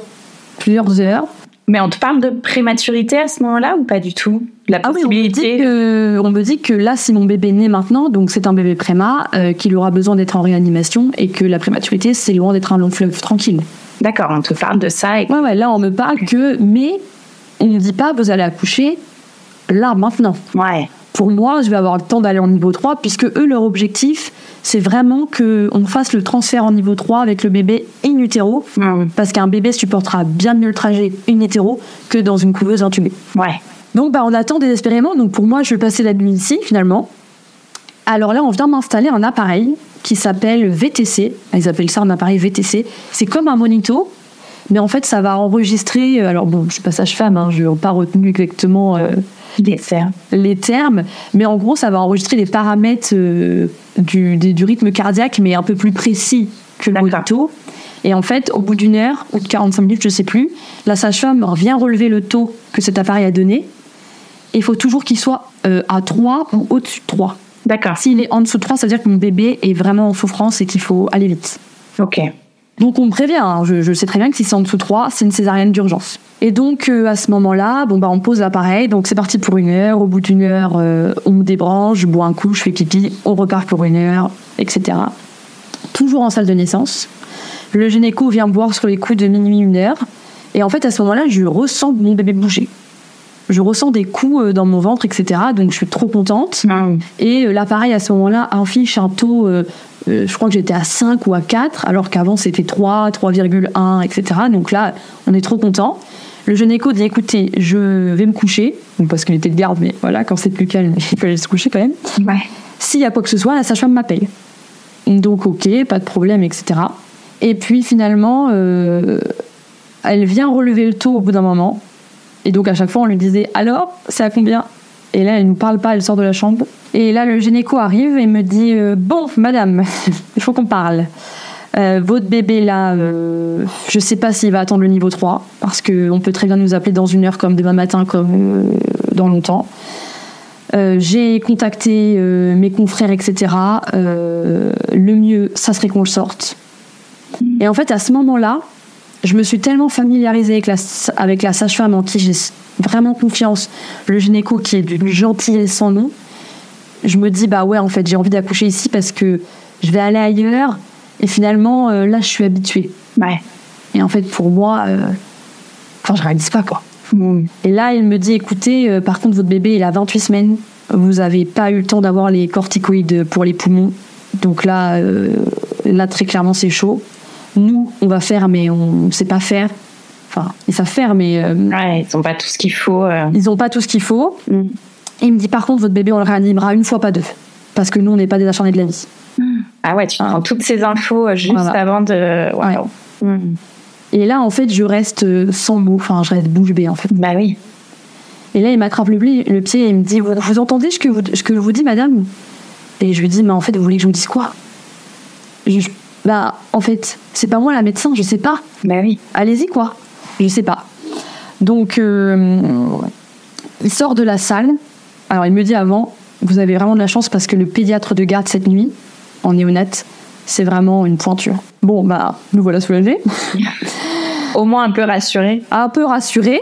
plusieurs heures. Mais on te parle de prématurité à ce moment-là ou pas du tout? La Ah oui, on me, dit possibilité que, on me dit que là, si mon bébé naît maintenant, donc c'est un bébé préma, euh, qu'il aura besoin d'être en réanimation et que la prématurité, c'est loin d'être un long fleuve tranquille. D'accord, on te parle de ça. Et... Ouais, ouais, là, on me parle que, mais on ne dit pas, vous allez accoucher là, maintenant. Ouais. Pour moi, je vais avoir le temps d'aller en niveau 3, puisque eux, leur objectif, c'est vraiment qu'on fasse le transfert en niveau 3 avec le bébé in utero, Mm. parce qu'un bébé supportera bien mieux le trajet in utero que dans une couveuse intubée. Ouais. Donc bah, on attend désespérément. Donc pour moi, je vais passer la nuit ici finalement. Alors là, on vient m'installer un appareil qui s'appelle VTC. Ils appellent ça un appareil VTC. C'est comme un monito, mais en fait, ça va enregistrer. euh, Alors bon, je suis pas sage-femme, hein, je n'ai pas retenu exactement euh, Des serres. les termes, mais en gros, ça va enregistrer les paramètres euh, du, du rythme cardiaque, mais un peu plus précis que le monito. Et en fait, au bout d'une heure ou de 45 minutes, je sais plus, la sage-femme vient relever le taux que cet appareil a donné. Et il faut toujours qu'il soit euh, à 3 ou au-dessus de 3. D'accord. S'il est en dessous de 3, ça veut dire que mon bébé est vraiment en souffrance et qu'il faut aller vite. Ok. Donc on me prévient, hein, je, sais très bien que si c'est en dessous de 3, c'est une césarienne d'urgence. Et donc euh, à ce moment-là, bon bah on pose l'appareil, donc c'est parti pour une heure. Au bout d'une heure, euh, on me débranche, je bois un coup, je fais pipi, on repart pour une heure, etc. Toujours en salle de naissance. Le gynéco vient voir sur les coups de minuit, une heure. Et en fait à ce moment-là, je ressens mon bébé bouger. Je ressens des coups euh, dans mon ventre, etc. Donc je suis trop contente. Mm. Et euh, l'appareil à ce moment-là affiche un taux, euh, je crois que j'étais à 5 ou à 4, alors qu'avant c'était 3, 3,1, etc. Donc là, on est trop content. Le gynéco dit écoutez, je vais me coucher, Donc, parce qu'il était de garde, mais voilà, quand c'est plus calme, il fallait se coucher quand même. Ouais. S'il y a quoi que ce soit, la sage-femme m'appelle. Donc ok, pas de problème, etc. Et puis finalement, euh, elle vient relever le taux au bout d'un moment. Et donc à chaque fois, on lui disait alors, c'est à combien? Et là, elle nous parle pas, elle sort de la chambre. Et là, le gynéco arrive et me dit euh, bon, madame, il faut qu'on parle. Euh, votre bébé là, euh, je sais pas s'il va attendre le niveau 3, parce qu'on peut très bien nous appeler dans une heure comme demain matin, comme euh, dans longtemps. J'ai contacté mes confrères, etc. Le mieux, ça serait qu'on le sorte. Et en fait, à ce moment-là, je me suis tellement familiarisée avec la, avec la sage-femme en qui j'ai vraiment confiance, le gynéco qui est d'une gentillesse sans nom, je me dis, bah ouais, en fait, j'ai envie d'accoucher ici parce que je vais aller ailleurs. Et finalement, euh, là, je suis habituée. Ouais. Et en fait, pour moi, euh, enfin, je réalise pas, quoi. Et là, il me dit, écoutez, euh, par contre, votre bébé, il a 28 semaines. Vous n'avez pas eu le temps d'avoir les corticoïdes pour les poumons. Donc là, là très clairement, c'est chaud. Nous, on va faire, mais on ne sait pas faire. Enfin, ils savent faire, mais... ouais, ils n'ont pas tout ce qu'il faut. Ils n'ont pas tout ce qu'il faut. Mm. Et il me dit, par contre, votre bébé, on le réanimera une fois, pas deux. Parce que nous, on n'est pas des acharnés de la vie. Ah ouais, tu prends toutes ces infos euh, juste avant de. Hmm. Et là, en fait, je reste euh, sans mots. Enfin, je reste bouche bée, en fait. Bah oui. Et là, il m'attrape le, le, pied et il me dit Vous entendez ce que, vous, ce que je vous dis, madame? Et je lui dis Mais en fait, vous voulez que je vous dise quoi? Bah, en fait, c'est pas moi la médecin, je sais pas. Bah oui. Allez-y, quoi. Je sais pas. Donc, euh, il sort de la salle. Alors, il me dit avant Vous avez vraiment de la chance parce que le pédiatre de garde cette nuit, en néonate, c'est vraiment une pointure. Bon, bah, nous voilà soulagés. Au moins un peu rassurés. Un peu rassurés.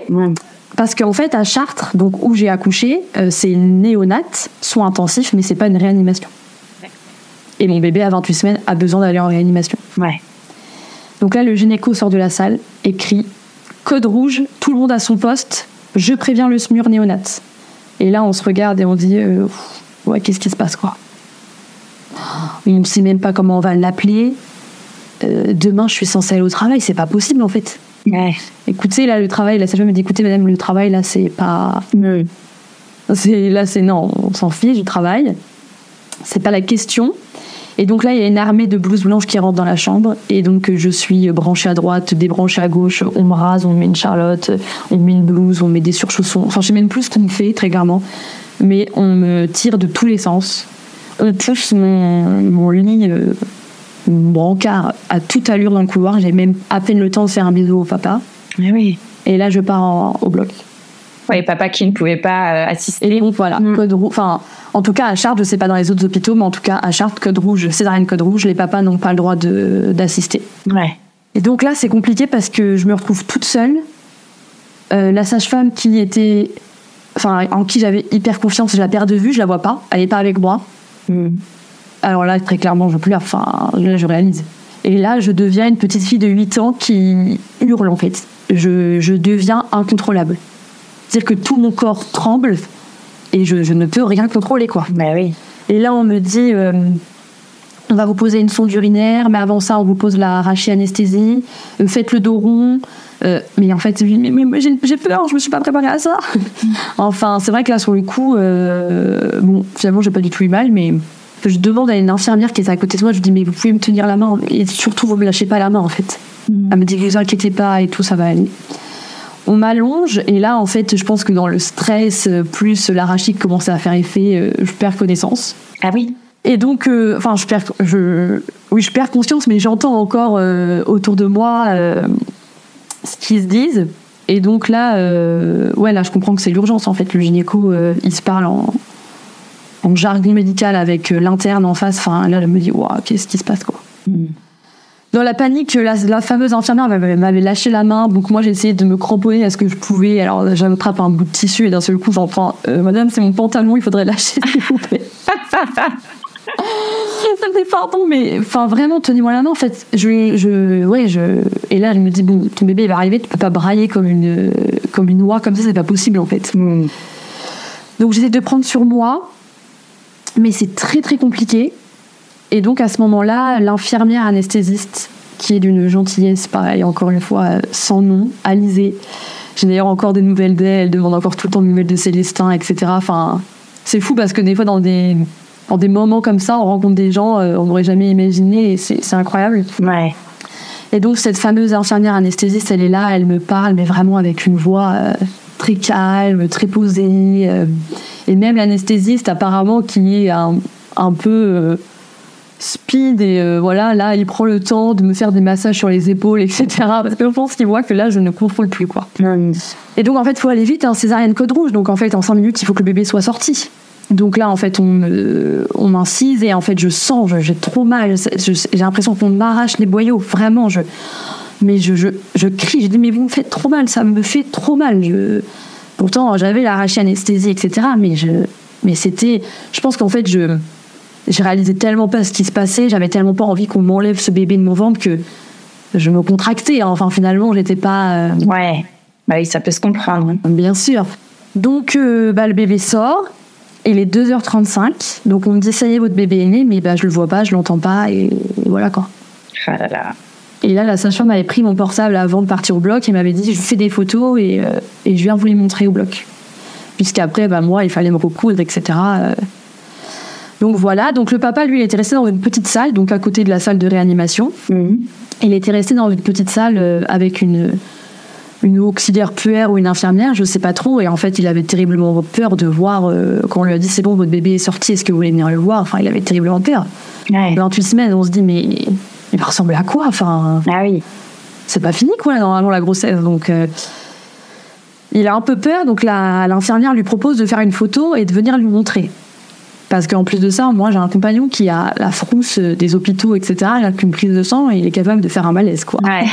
Parce qu'en fait, à Chartres, donc où j'ai accouché, euh, c'est une néonate, soins intensifs, mais c'est pas une réanimation. Et mon bébé à 28 semaines a besoin d'aller en réanimation. Ouais. Donc là, le gynéco sort de la salle et crie Code rouge, tout le monde à son poste, je préviens le SMUR néonate. Et là, on se regarde et on dit euh, Ouais, qu'est-ce qui se passe, quoi? On ne sait même pas comment on va l'appeler. Euh, demain, je suis censée aller au travail, c'est pas possible en fait. Écoutez, là, le travail, la sage-femme me dit écoutez, madame, le travail, là, c'est pas. C'est, là, c'est non, on s'en fiche du travail. C'est pas la question. Et donc là, il y a une armée de blouses blanches qui rentre dans la chambre. Et donc, je suis branchée à droite, débranchée à gauche. On me rase, on met une charlotte, on met une blouse, on met des surchaussons. Enfin, je sais même plus ce qu'on me fait, très clairement. Mais on me tire de tous les sens on pousse mon, mon lit, euh, mon brancard à toute allure dans le couloir. J'ai même à peine le temps de faire un bisou au papa. Mais oui. Et là, je pars au bloc. Oui, papa qui ne pouvait pas euh, assister. Et donc voilà, mm. code rouge. Enfin, en tout cas à Chartres, je sais pas dans les autres hôpitaux, mais en tout cas à Chartres, code rouge, césarienne code rouge, les papas n'ont pas le droit d'assister. Ouais. Et donc là, c'est compliqué parce que je me retrouve toute seule. Euh, la sage-femme qui était, enfin, en qui j'avais hyper confiance, je la perds de vue, je la vois pas, elle est pas avec moi. Hmm. Alors là, très clairement, je pleure. Enfin, là, je réalise. Et là, je deviens une petite fille de 8 ans qui hurle, en fait. Je, je deviens incontrôlable. C'est-à-dire que tout mon corps tremble et je, je, ne peux rien contrôler, quoi. Mais oui. Et là, on me dit, euh, on va vous poser une sonde urinaire, mais avant ça, on vous pose la rachis-anesthésie, euh, faites le dos rond. Euh, mais en fait, mais, mais, j'ai peur, je me suis pas préparée à ça. enfin, c'est vrai que là, sur le coup, euh, bon, finalement, j'ai pas du tout eu mal, mais je demande à une infirmière qui est à côté de moi, je lui dis, mais vous pouvez me tenir la main, et surtout, vous me lâchez pas la main, en fait. Mm. Elle me dit, vous inquiétez pas, et tout, ça va aller. On m'allonge, et là, en fait, je pense que dans le stress, plus l'arachide commence à faire effet, je perds connaissance. Ah oui et donc, euh, enfin, je perds, je, oui, je perds conscience, mais j'entends encore euh, autour de moi euh, ce qu'ils se disent. Et donc là, ouais, là, je comprends que c'est l'urgence en fait. Le gynéco, il se parle en, en jargon médical avec l'interne en face. Enfin, là, elle me dit, waouh, qu'est-ce qui se passe quoi hmm. Dans la panique, la, la fameuse infirmière m'avait lâché la main, donc moi j'ai essayé de me cramponner à ce que je pouvais. Alors j'attrape un bout de tissu et d'un seul coup j'entends Madame, c'est mon pantalon, il faudrait lâcher s'il vous plaît. ça me fait pardon, mais enfin vraiment, tenez-moi la main. En fait, je, je, ouais, je. Et là, elle me dit bon, ton bébé il va arriver, tu peux pas brailler comme une, comme une oie comme ça, c'est pas possible en fait. Hmm. Donc j'essaie de prendre sur moi, mais c'est très très compliqué. Et donc à ce moment-là, l'infirmière anesthésiste, qui est d'une gentillesse, pareil, encore une fois, sans nom, Alizée. J'ai d'ailleurs encore des nouvelles d'elle, elle demande encore tout le temps des nouvelles de Célestin, etc. Enfin, c'est fou parce que des fois, dans des dans des moments comme ça, on rencontre des gens, euh, on n'aurait jamais imaginé, et c'est incroyable. Ouais. Et donc cette fameuse infirmière anesthésiste, elle est là, elle me parle, mais vraiment avec une voix euh, très calme, très posée. Euh, et même l'anesthésiste, apparemment, qui est un, un peu speed, et voilà, là, il prend le temps de me faire des massages sur les épaules, etc. Parce que je pense qu'il voit que là, je ne contrôle plus, quoi. Et donc, en fait, il faut aller vite, hein, césarienne code rouge. Donc, en fait, en 5 minutes, il faut que le bébé soit sorti. Donc là, en fait, on, on m'incise et en fait, je sens, j'ai trop mal. J'ai l'impression qu'on m'arrache les boyaux. Vraiment, je, mais je, je, je crie, je dis mais vous me faites trop mal, ça me fait trop mal. Je... Pourtant j'avais l'arraché anesthésie, etc. Mais je, mais c'était, je pense qu'en fait je, je réalisais tellement pas ce qui se passait, j'avais tellement pas envie qu'on m'enlève ce bébé de mon ventre que je me contractais. Enfin finalement j'étais pas. euh, Ouais. Bah oui, ça peut se comprendre. hein. Bien sûr. Donc, euh, bah, le bébé sort. Il est 2h35. Donc, on me dit, ça y est, votre bébé est né, mais bah, je le vois pas, je l'entends pas, et, et voilà quoi. Ah là là. Et là, la sage-femme avait pris mon portable avant de partir au bloc et m'avait dit, je fais des photos et, euh, et je viens vous les montrer au bloc. Puisqu'après, bah, moi, il fallait me recoudre, etc. Donc voilà. Donc, le papa, lui, il était resté dans une petite salle, donc à côté de la salle de réanimation. Mhm. Il était resté dans une petite salle euh, avec une, une auxiliaire puère ou une infirmière, je sais pas trop. Et en fait, il avait terriblement peur de voir, euh, quand on lui a dit c'est bon, votre bébé est sorti, est-ce que vous voulez venir le voir? Enfin, il avait terriblement peur. Ouais. 28 semaines, on se dit, mais il va ressembler à quoi? Enfin, Ah oui. c'est pas fini, quoi, normalement, la grossesse. Donc, euh, il a un peu peur, donc l'infirmière lui propose de faire une photo et de venir lui montrer. Parce qu'en plus de ça, moi j'ai un compagnon qui a la frousse des hôpitaux, etc. Il a qu'une prise de sang et il est capable de faire un malaise, quoi. Ouais.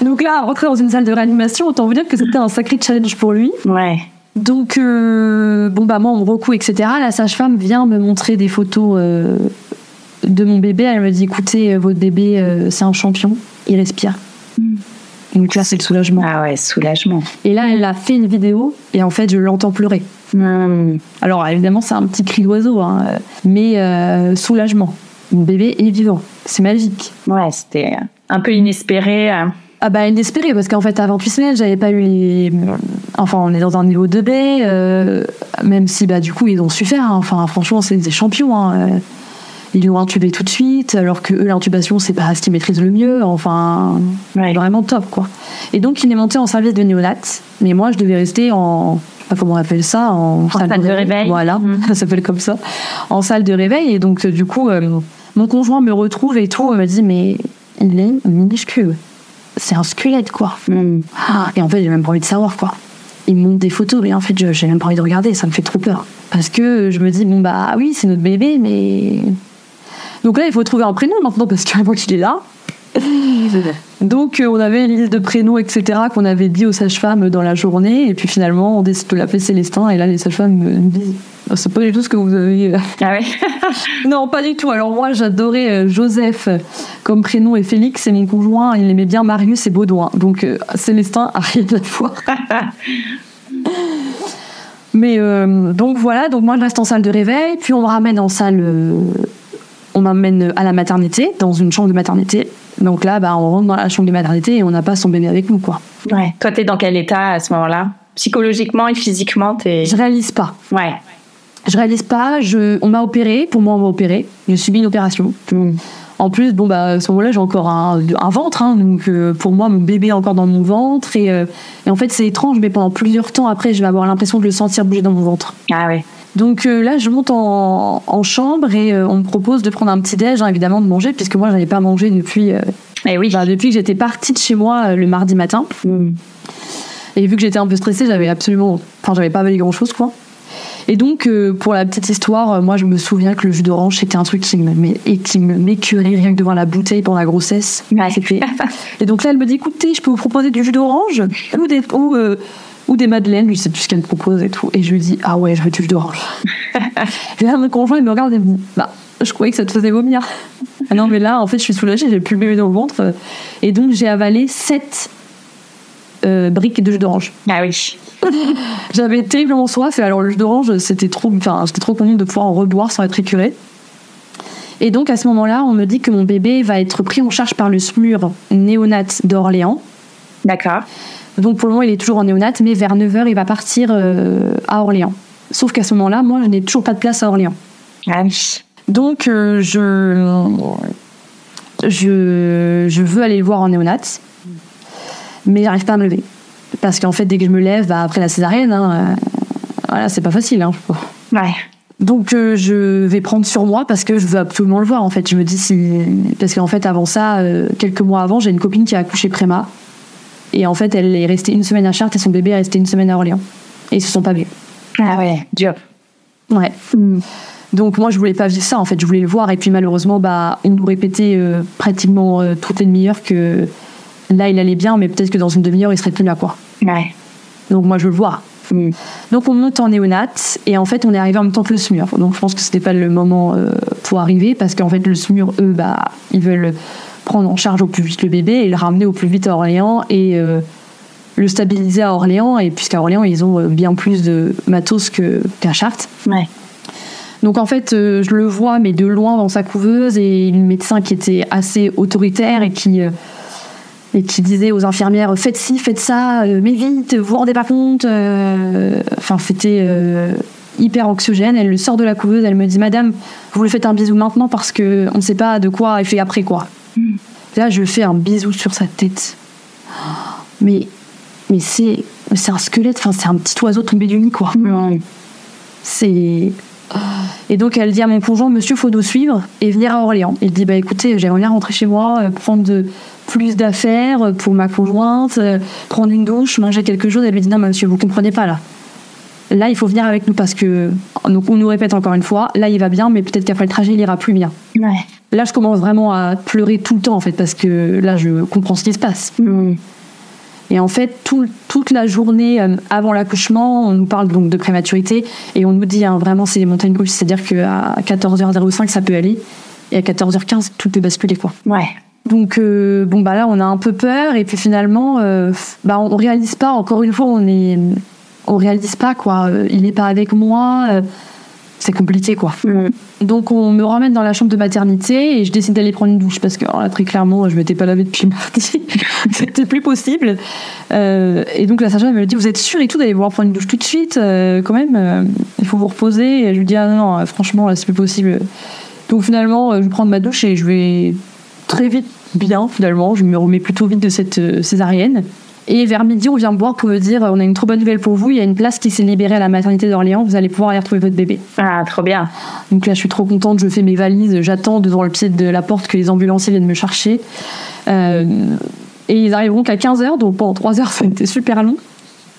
Donc là, rentrer dans une salle de réanimation, autant vous dire que c'était un sacré challenge pour lui. ouais. Donc, euh, bon, bah, moi, on me recoue, etc. La sage-femme vient me montrer des photos euh, de mon bébé. Elle me dit écoutez, euh, votre bébé, euh, c'est un champion, il respire. Donc là, c'est le soulagement. Ah ouais, soulagement. Et là, elle a fait une vidéo et en fait, je l'entends pleurer. Hmm. Alors, évidemment, c'est un petit cri d'oiseau, hein, mais euh, soulagement. Mon bébé est vivant. C'est magique. Ouais, c'était un peu inespéré. euh. Ah bah inespéré parce qu'en fait 28 semaines j'avais pas eu les enfin on est dans un niveau 2B euh, même si bah du coup ils ont su faire hein. enfin franchement c'est des champions hein. Ils l'ont intubé tout de suite alors que eux l'intubation c'est pas ce qu'ils maîtrisent le mieux enfin Ouais. vraiment top quoi et donc il est monté en service de néonat mais moi je devais rester en je sais pas comment on appelle ça en, salle de réveil. voilà Mhm. ça s'appelle comme ça en salle de réveil et donc euh, du coup euh, mon conjoint me retrouve et tout me dit mais il est minuscule c'est un squelette quoi Hmm. ah, et en fait, j'ai même pas envie de savoir, quoi. Ils me montrent des photos, mais en fait, j'ai même pas envie de regarder, ça me fait trop peur. Parce que je me dis, bon, bah oui, c'est notre bébé, mais. Donc là, il faut trouver un prénom maintenant, parce que moi qu'il est là. Donc, euh, on avait une liste de prénoms, etc., qu'on avait dit aux sages-femmes dans la journée, et puis finalement, on décide de l'appeler Célestin, et là, les sages-femmes me disent, Ah, c'est pas du tout ce que vous avez. euh, Ah ouais. non, pas du tout. Alors moi, j'adorais euh, Joseph comme prénom et Félix, et mon conjoint, il aimait bien Marius et Baudouin. Donc Célestin a rien à voir. Mais euh, donc voilà, donc moi je reste en salle de réveil, puis on me ramène en salle, on m'amène à la maternité, dans une chambre de maternité. Donc là, bah, on rentre dans la chambre de maternité et on n'a pas son bébé avec nous, quoi. Ouais. Toi, t'es dans quel état à ce moment-là? Psychologiquement et physiquement, t'es. Je réalise pas. Ouais. Je réalise pas. Je, on m'a opéré. Pour moi, on m'a opéré. J'ai subi une opération. Hmm. En plus, bon bah à ce moment-là, j'ai encore un, un ventre, hein, donc euh, pour moi, mon bébé est encore dans mon ventre et, euh, et en fait, c'est étrange, mais pendant plusieurs temps après, je vais avoir l'impression de le sentir bouger dans mon ventre. Ah ouais. Donc euh, là, je monte en, en chambre et euh, on me propose de prendre un petit déj, hein, évidemment, de manger, puisque moi, je n'avais pas mangé depuis, euh, Eh oui. bah, depuis que j'étais partie de chez moi le mardi matin. Hmm. Et vu que j'étais un peu stressée, j'avais absolument, enfin, j'avais pas avalé grand chose, quoi. Et donc, pour la petite histoire, moi, je me souviens que le jus d'orange, c'était un truc qui me, mais- et qui me m'écurait rien que devant la bouteille pendant la grossesse. Ouais. Et donc là, elle me dit, écoutez, je peux vous proposer du jus d'orange ou des, ou, ou des madeleines, je sais plus ce qu'elle me propose et tout. Et je lui dis, ah ouais, je veux du jus d'orange. et là, mon conjoint, il me regarde et me dit, bah, je croyais que ça te faisait vomir. ah non, mais là, en fait, je suis soulagée, j'ai plus le bébé dans le ventre. Et donc, j'ai avalé sept euh, briques de jus d'orange. Ah oui. J'avais terriblement soif et alors le jus d'orange, c'était trop, enfin, j'étais trop contente de pouvoir en reboire sans être écurée. Et donc à ce moment-là, on me dit que mon bébé va être pris en charge par le SMUR néonat d'Orléans. D'accord. Donc pour le moment, il est toujours en néonat, mais vers 9h, il va partir euh, à Orléans. Sauf qu'à ce moment-là, moi, je n'ai toujours pas de place à Orléans. Ah. Donc euh, je, je, je veux aller le voir en néonat, mais j'arrive pas à me lever. Parce qu'en fait, dès que je me lève, bah, après la césarienne, hein, euh, voilà, c'est pas facile. Hein. Ouais. Donc euh, je vais prendre sur moi parce que je veux absolument le voir en fait. Je me dis si parce qu'en fait avant ça, euh, quelques mois avant, j'ai une copine qui a accouché préma et en fait elle est restée une semaine à Chartres et son bébé est resté une semaine à Orléans et ils se sont pas vus. Ah ouais. Dur. Ouais. Donc moi je voulais pas vivre ça en fait, je voulais le voir et puis malheureusement bah ils nous répétaient euh, pratiquement euh, toutes les demi-heures que là, il allait bien, mais peut-être que dans une demi-heure, il serait plus là, quoi. Ouais. Donc moi, je le vois. Mm. Donc on monte en néonat et en fait on est arrivé en même temps que le SMUR. Donc je pense que c'était pas le moment euh, pour arriver parce qu'en fait le SMUR eux bah ils veulent prendre en charge au plus vite le bébé et le ramener au plus vite à Orléans et euh, le stabiliser à Orléans et puisqu'à Orléans ils ont euh, bien plus de matos qu'à Chartres. Ouais. Donc en fait, euh, je le vois, mais de loin dans sa couveuse, et le médecin qui était assez autoritaire et qui, euh, et qui disait aux infirmières faites ci, faites ça, euh, mais vite, vous vous rendez pas compte. Enfin, c'était hyper anxiogène. Elle le sort de la couveuse, elle me dit Madame, vous lui faites un bisou maintenant parce que on ne sait pas de quoi elle fait après quoi. Là, je fais un bisou sur sa tête. Mais, mais c'est, c'est un squelette, enfin, c'est un petit oiseau tombé du nid quoi. C'est. Et donc elle dit à mon conjoint, monsieur, faut nous suivre et venir à Orléans. Il dit, bah écoutez, j'aimerais bien rentrer chez moi, euh, prendre de- plus d'affaires pour ma conjointe, euh, prendre une douche, manger quelque chose. Elle lui dit, non, monsieur, vous comprenez pas là. Là, il faut venir avec nous parce que, donc on nous répète encore une fois, là il va bien, mais peut-être qu'après le trajet, il ira plus bien. Ouais. Là, je commence vraiment à pleurer tout le temps en fait parce que là, je comprends ce qui se passe. Mm. Et en fait, tout- toute la journée euh, avant l'accouchement, on nous parle donc de prématurité et on nous dit hein, vraiment c'est des montagnes russes, c'est-à-dire qu'à 14h05 ça peut aller et à 14h15 tout peut basculer quoi. Ouais. Donc euh, bon bah là on a un peu peur et puis finalement euh, bah on réalise pas encore une fois on est on réalise pas quoi Euh, il est pas avec moi euh, c'est compliqué quoi. Mm. Donc on me ramène dans la chambre de maternité et je décide d'aller prendre une douche parce que là, très clairement je m'étais pas lavée depuis mardi, c'était plus possible. Euh, et donc la sage-femme me dit vous êtes sûre et tout d'aller voir prendre une douche tout de suite euh, quand même euh, il faut vous reposer. Et je lui dis ah non, non franchement là c'est plus possible. Donc finalement je vais prendre ma douche et je vais très vite bien finalement je me remets plutôt vite de cette césarienne. Et vers midi, on vient me voir pour me dire on a une trop bonne nouvelle pour vous, il y a une place qui s'est libérée à la maternité d'Orléans, vous allez pouvoir aller retrouver votre bébé. Ah, trop bien. Donc là, je suis trop contente, je fais mes valises, j'attends devant le pied de la porte que les ambulanciers viennent me chercher. Euh, et ils arriveront qu'à 15h, donc pendant 3 heures, ça a été super long.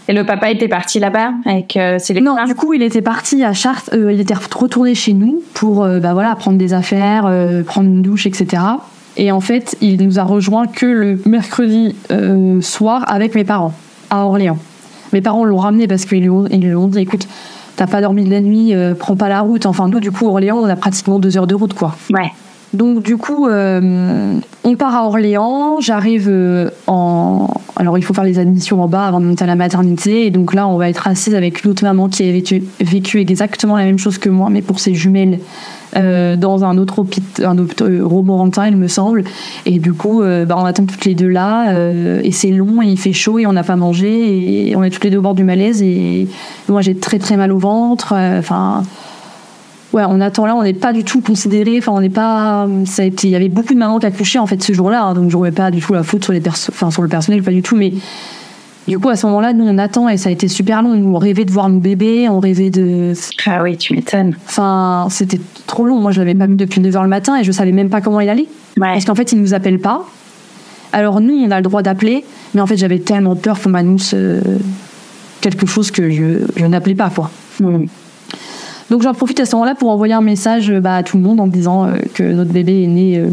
Et le papa était parti là-bas avec euh, ses Non, du coup, il était parti à Chartres, euh, il était retourné chez nous pour euh, bah, voilà, prendre des affaires, euh, prendre une douche, etc. Et en fait, il nous a rejoint que le mercredi euh, soir avec mes parents à Orléans. Mes parents l'ont ramené parce qu'ils lui, ont- ils lui ont dit écoute, t'as pas dormi de la nuit, euh, prends pas la route. Enfin, nous, du coup, Orléans, on a pratiquement deux heures de route, quoi. Ouais. Donc du coup, euh, on part à Orléans. J'arrive euh, en... Alors il faut faire les admissions en bas avant de monter à la maternité. Et donc là, on va être assise avec une autre maman qui a vécu, vécu exactement la même chose que moi, mais pour ses jumelles. Euh, dans un autre hôpital, un autre euh, Romorantin, il me semble. Et du coup, euh, bah, on attend toutes les deux là, et c'est long, et il fait chaud, et on n'a pas mangé, et on est toutes les deux au bord du malaise. Et moi, j'ai très très mal au ventre. Enfin, Ouais, on attend là, on n'est pas du tout considéré. Enfin, on n'est pas. Ça a été. Il y avait beaucoup de mamans qui accouchaient en fait ce jour-là, hein, donc je remets pas du tout la faute sur les perso... sur le personnel, pas du tout. Mais du coup, à ce moment-là, nous on attend et ça a été super long. Nous on rêvait de voir nos bébés, on rêvait de. Ah oui, tu m'étonnes. Enfin, c'était trop long. Moi, je l'avais pas vu depuis 9h le matin et je savais même pas comment il allait. Ouais. Parce qu'en fait, il nous appelle pas. Alors nous, on a le droit d'appeler, mais en fait, j'avais tellement peur qu'on m'annonce euh, quelque chose que je, je n'appelais pas, quoi. Mm. Donc j'en profite à ce moment-là pour envoyer un message bah, à tout le monde en disant euh, que notre bébé est né euh,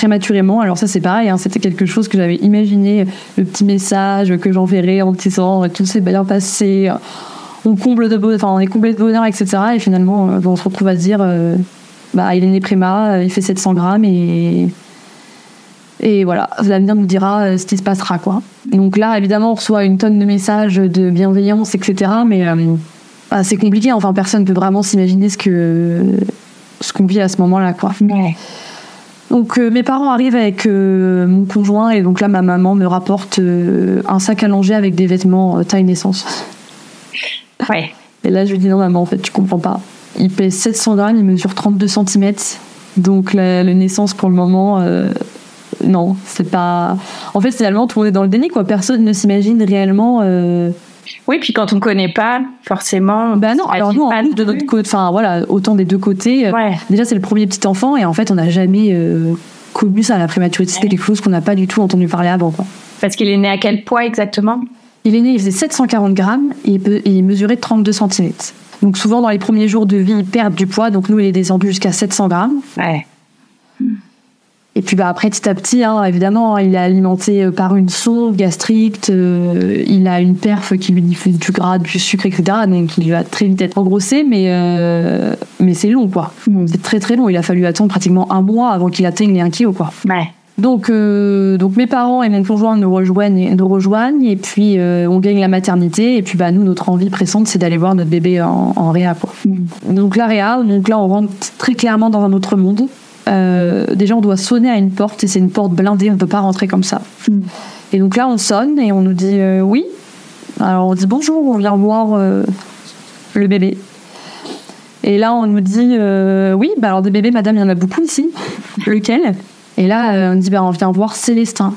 prématurément. Alors ça c'est pareil, hein, c'était quelque chose que j'avais imaginé, le petit message que j'enverrai en disant euh, tout s'est bien passé, euh, on comble de bon- enfin on est comblé de bonheur, etc. Et finalement euh, on se retrouve à se dire bah il est né préma, il fait 700 grammes et et voilà, l'avenir nous dira ce qui se passera quoi. Donc là évidemment on reçoit une tonne de messages de bienveillance, etc. Mais euh, bah, c'est compliqué, enfin personne ne peut vraiment s'imaginer ce que ce qu'on vit à ce moment-là quoi. Donc euh, mes parents arrivent avec euh, mon conjoint et donc là ma maman me rapporte euh, un sac allongé avec des vêtements taille naissance. Ouais. Et là je lui dis non maman en fait tu comprends pas. Il pèse 700 grammes, il mesure 32 cm. Donc la, la naissance pour le moment non, c'est pas. En fait finalement tout le monde est dans le déni quoi. Personne ne s'imagine réellement. Oui, puis quand on connaît pas, forcément. Bah non, on alors nous, en plus, de notre côté, enfin voilà, autant des deux côtés. euh, Ouais. Déjà, c'est le premier petit enfant et en fait, on n'a jamais euh, connu ça, la prématurité. C'était quelque chose qu'on n'a pas du tout entendu parler avant. Quoi. Parce qu'il est né à quel poids exactement? Il est né, il faisait 740 grammes et il, peut- il mesurait 32 cm. Donc souvent, dans les premiers jours de vie, ils perdent du poids. Donc nous, il est descendu jusqu'à 700 grammes. Ouais. Et puis bah, après, petit à petit, hein, évidemment, il est alimenté euh, par une sonde gastrique, euh, il a une perf qui lui diffuse du gras, du sucre, etc. Donc il va très vite être engrossé, mais, euh, mais c'est long, quoi. C'est très très long. Il a fallu attendre pratiquement un mois avant qu'il atteigne les 1 kg, quoi. Ouais. Donc, donc mes parents et mes conjoints nous rejoignent, nous rejoignent et puis on gagne la maternité. Et puis bah, nous, notre envie pressante, c'est d'aller voir notre bébé en, en réa. Quoi. Donc la réa, donc là, on rentre très clairement dans un autre monde. Euh, déjà on doit sonner à une porte et c'est une porte blindée, on ne peut pas rentrer comme ça. Mm. Et donc là on sonne et on nous dit euh, oui. Alors on dit bonjour, on vient voir euh, le bébé. Et là on nous dit oui, bah alors des bébés madame, il y en a beaucoup ici. Lequel? Et là on dit bah on vient voir Célestin.